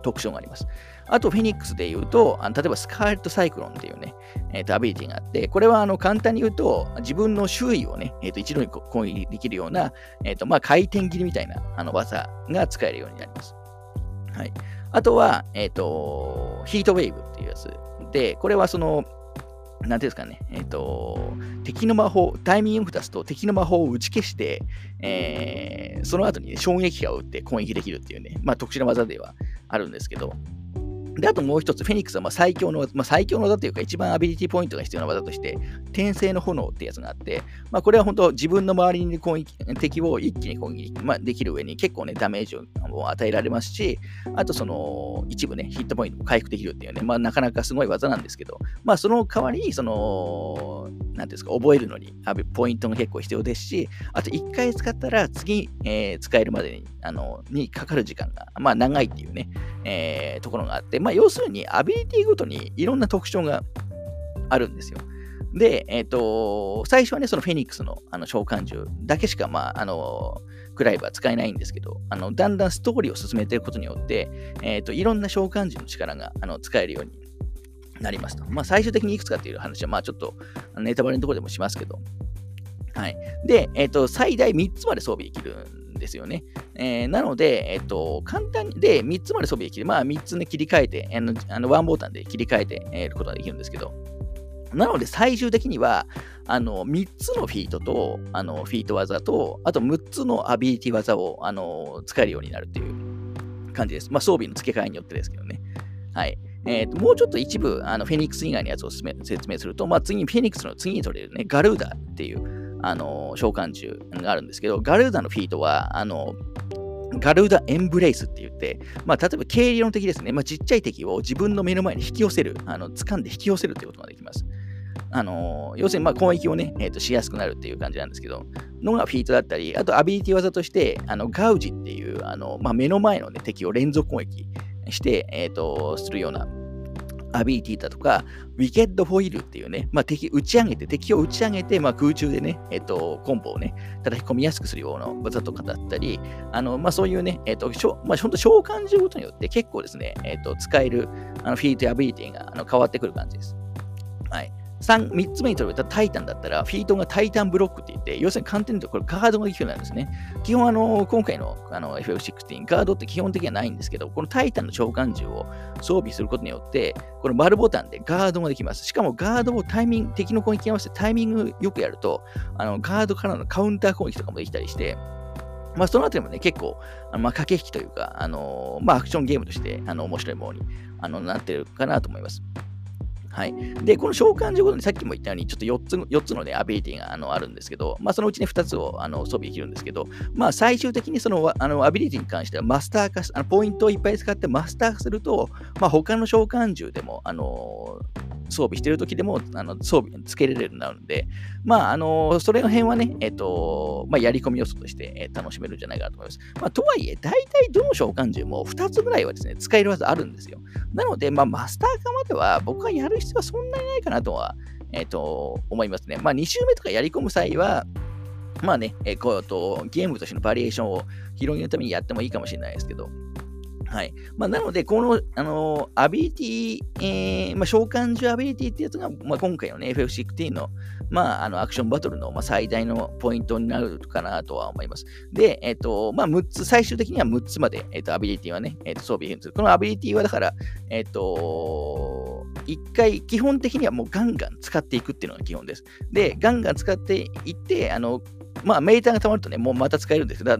特徴があります。あと、フェニックスで言うと、あの例えばスカーレットサイクロンっていうね、えー、とアビリティがあって、これはあの簡単に言うと、自分の周囲をね、えー、と一度に攻撃できるような、えーとまあ、回転切りみたいなあの技が使えるようになります。はい。あとは、えっ、と、ヒートウェーブっていうやつで、これはその、なんていうんですかね、えっ、と、敵の魔法、タイミングを出すと敵の魔法を打ち消して、えー、その後に、ね、衝撃波を打って攻撃できるっていうね、まあ特殊な技ではあるんですけど、で、あともう一つ、フェニックスはま最強の、まあ、最強の技というか、一番アビリティポイントが必要な技として、転生の炎ってやつがあって、まあ、これは本当、自分の周りに攻撃敵を一気に攻撃、まあ、できる上に結構ね、ダメージを与えられますし、あとその、一部ね、ヒットポイントも回復できるっていうね、まあ、なかなかすごい技なんですけど、まあ、その代わりに、その、なんですか、覚えるのに、ポイントが結構必要ですし、あと1回使ったら次、えー、使えるまでにあのにかかる時間が、まあ、長いっていうね、えー、ところがあって、まあ、要するに、アビリティごとにいろんな特徴があるんですよ。で、えっ、ー、と、最初はね、そのフェニックスのあの召喚獣だけしか、まあ、あの、クライブは使えないんですけど、あのだんだんストーリーを進めていくことによって、えっ、ー、と、いろんな召喚獣の力があの使えるようになりますと。まあ、最終的にいくつかっていう話は、まあ、ちょっとネタバレのところでもしますけど、はい。で、えっ、ー、と、最大3つまで装備できるんですよね。えー、なので、えっ、と、簡単に、で、3つまで装備できる。まあ、3つね、切り替えて、あの、あのワンボタンで切り替えて、えることができるんですけど、なので、最終的には、あの、3つのフィートと、あの、フィート技と、あと6つのアビリティ技を、あの、使えるようになるっていう感じです。まあ、装備の付け替えによってですけどね。はい。えーと、もうちょっと一部、あのフェニックス以外のやつを説明すると、まあ、次にフェニックスの次に取れるね、ガルーダっていう、あの召喚獣があるんですけど、ガルーダのフィートは、あのガルーダエンブレイスって言って、まあ、例えば軽量の敵ですね、まあ、ちっちゃい敵を自分の目の前に引き寄せる、あの掴んで引き寄せるということができます。あの要するにまあ攻撃をね、えー、としやすくなるっていう感じなんですけど、のがフィートだったり、あとアビリティ技として、あのガウジっていうあの、まあ、目の前の、ね、敵を連続攻撃して、えーとするようなアビリティだとか、ウィケッドフォイルっていうね、まあ、敵打ち上げて、敵を打ち上げて、まあ、空中でね、えっ、と、コンボをね、叩き込みやすくするような技とかだったり、あの、まあ、そういうね、えっ、と、しょまあ、本当召喚することによって結構ですね、えっ、と、使えるあのフィールドアビリティがあの変わってくる感じです。はい。3, 3つ目に取れたタイタンだったら、フィートがタイタンブロックって言って、要するに簡単に言うとこれガードができるようになるんですね。基本あの、今回のあの FF16、ガードって基本的にはないんですけど、このタイタンの召喚獣を装備することによって、この丸ボタンでガードもできます。しかもガードをタイミング、敵の攻撃に合わせてタイミングよくやると、あのガードからのカウンター攻撃とかもできたりして、まあ、そのあたりもね、結構、あまあ、駆け引きというか、あのー、まあ、アクションゲームとして、あの、面白いものにあのなってるかなと思います。はい。で、この召喚獣ごとにさっきも言ったように、ちょっと4つの ,4 つの、ね、アビリティがあのあるんですけど、まあ、そのうちね、2つをあの装備できるんですけど、まあ、最終的にそのあのアビリティに関してはマスター化あのポイントをいっぱい使ってマスター化すると、まあ、他の召喚獣でも、あの装備してる時でもあの装備つけれるようになるので、まあ、あのそれの辺はね、えっ、と、まあ、やり込み要素として、えー、楽しめるんじゃないかなと思います。まあ、とはいえ、大体どの召喚獣も2つぐらいはですね、使える技あるんですよ。なので、まあ、マスター化までは僕はやる必要はそんなにないかなとは、えっ、ー、と、思いますね。まあ、2周目とかやり込む際は、まあね、えー、こうとゲームとしてのバリエーションを広げるためにやってもいいかもしれないですけど、はい。まあ、なので、この、あのアビリティ、えー、まあ、召喚獣アビリティってやつが、まあ、今回のね、FF16 の、まあ、あの、アクションバトルの、まあ、最大のポイントになるかなとは思います。で、えっ、ー、と、まあ、6つ、最終的には6つまで、えっ、ー、と、アビリティはね、えっ、と、装備変する。このアビリティは、だから、えっ、と、一回、基本的にはもうガンガン使っていくっていうのが基本です。で、ガンガン使っていって、あの、まあ、メーターが溜まるとね、もうまた使えるんですけど、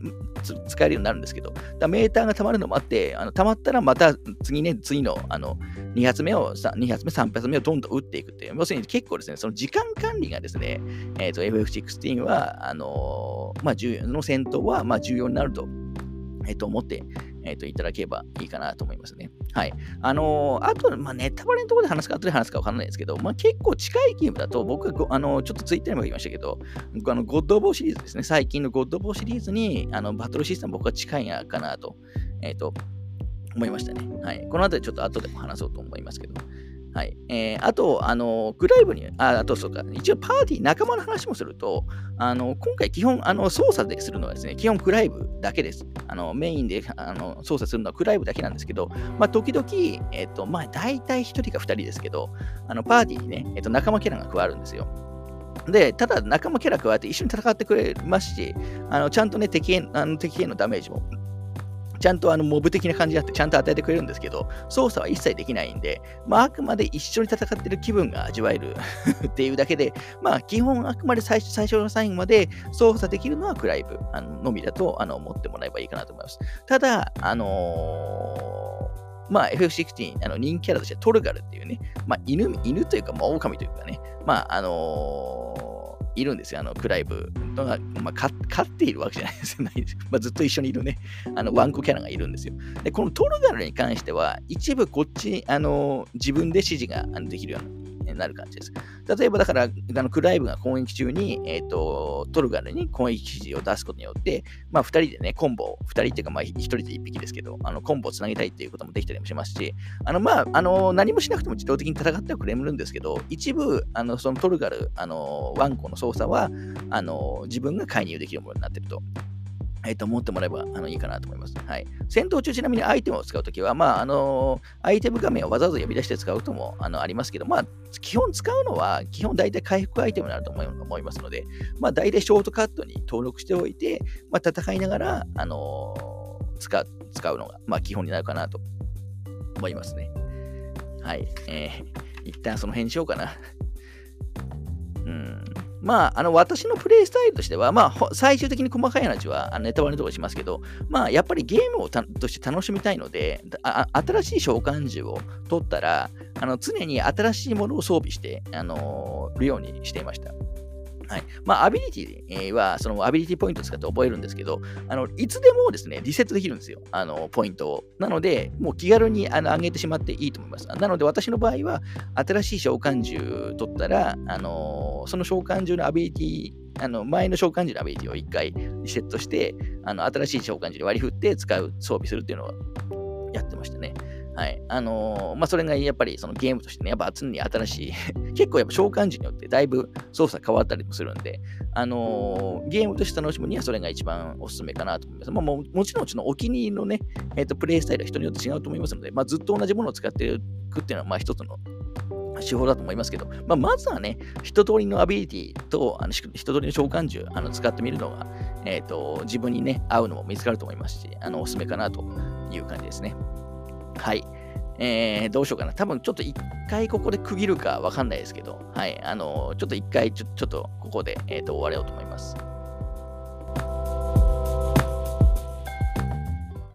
使えるようになるんですけど、だメーターが溜まるのもあって、あの溜まったらまた次ね、次のあの2発目を、2発目、3発目をどんどん打っていくっていう、要するに結構ですね、その時間管理がですね、えー、FF16 は、あのー、まあ、重要の戦闘はまあ重要になると、えー、と思って、えっ、と、いただければいいかなと思いますね。はい。あのー、あと、まあ、ネタバレのところで話すか、後で話すかわからないですけど、まあ、結構近いゲームだと、僕はあのー、ちょっとツイッターにも言いましたけど、あの、ゴッド・オブ・シリーズですね。最近のゴッド・オブ・シリーズに、あの、バトルシステム僕は近いかなと、えっ、と、思いましたね。はい。この後でちょっと後でも話そうと思いますけど。はい。えー、あと、あの、クライブに、あ、あとそうか、一応パーティー仲間の話もすると、あの、今回基本、あの、操作でするのはですね、基本クライブだけです。あの、メインで、あの、操作するのはクライブだけなんですけど、まあ、時々、えっ、と、まあ、大体1人か2人ですけど、あの、パーティーにね、えっ、と、仲間キャラが加わるんですよ。で、ただ仲間キャラ加わって一緒に戦ってくれますし、あのちゃんとね、敵へあの敵へのダメージもちゃんとあのモブ的な感じになってちゃんと与えてくれるんですけど、操作は一切できないんで、まあ、あくまで一緒に戦ってる気分が味わえる [LAUGHS] っていうだけで、まあ、基本あくまで最初最初の最後まで操作できるのはクライブあののみだとあの思ってもらえばいいかなと思います。ただ、あのーまあ、FF16、あの人気キャラとしてはトルガルっていうね、まあ、犬、犬というか、まあ、狼というかね、まあ、あのーいるんですよ、あのクライブとか、まあ、飼っているわけじゃないですよ、[LAUGHS] まあ、ずっと一緒にいるね、あのワンコキャラがいるんですよ。で、このトルガルに関しては、一部こっち、あの自分で指示ができるようななる感じです。例えばだから、あのクライブが攻撃中に、えーと、トルガルに攻撃指示を出すことによって、まあ、2人でね、コンボを、2人っていうか、まあ、1人で1匹ですけど、あのコンボをつなげたいっていうこともできたりもしますし、あのまあ、あの何もしなくても自動的に戦ってはくれるんですけど、一部、あのそのトルガル、あのワンコの操作はあの自分が介入できるものになっていると。えっ、と、思ってもらえばあのいいかなと思います。はい。戦闘中、ちなみにアイテムを使うときは、まあ、あのー、アイテム画面をわざわざ呼び出して使うこともあのありますけど、まあ、基本使うのは、基本大体回復アイテムになると思いますので、まあ、大体ショートカットに登録しておいて、まあ、戦いながら、あのー、使う使うのが、まあ、基本になるかなと思いますね。はい。えー、一旦その辺にしようかな。うん。まあ、あの、私のプレイスタイルとしては、まあ、最終的に細かい話は、ネタバレとかしますけど、まあ、やっぱりゲームをとして楽しみたいので、新しい召喚獣を取ったら、あの常に新しいものを装備して、あのー、るようにしていました。はい。まあ、アビリティは、そのアビリティポイントを使って覚えるんですけど、あの、いつでもですね、リセットできるんですよ。あの、ポイントを。なので、もう気軽にあの上げてしまっていいと思います。なので、私の場合は、新しい召喚獣取ったら、あの、その召喚獣のアビリティ、あの前の召喚獣のアビリティを1回リセットして、あの新しい召喚獣に割り振って使う、装備するっていうのをやってましたね。はい。あのー、まあ、それがやっぱりそのゲームとしてね、やっぱ常に新しい [LAUGHS] 結構やっぱ召喚時によってだいぶ操作変わったりもするんで、あのー、ゲームとして楽しむにはそれが一番おすすめかなと思います。まあ、ももちろん、そのお気に入りのね、えっ、ー、と、プレイスタイルは人によって違うと思いますので、まあ、ずっと同じものを使っていくっていうのは、まあ、一つの手法だと思いますけど、まあ、まずはね、一通りのアビリティと、あの一通りの召喚獣あの使ってみるのが、えっ、と、自分にね、合うのも見つかると思いますし、あの、おすすめかなという感じですね。はい。えー、どうしようかな。多分ちょっと一回ここで区切るかわかんないですけど、はい。あのー、ちょっと一回ちょ、ちょっとここで、えーと終われようと思います。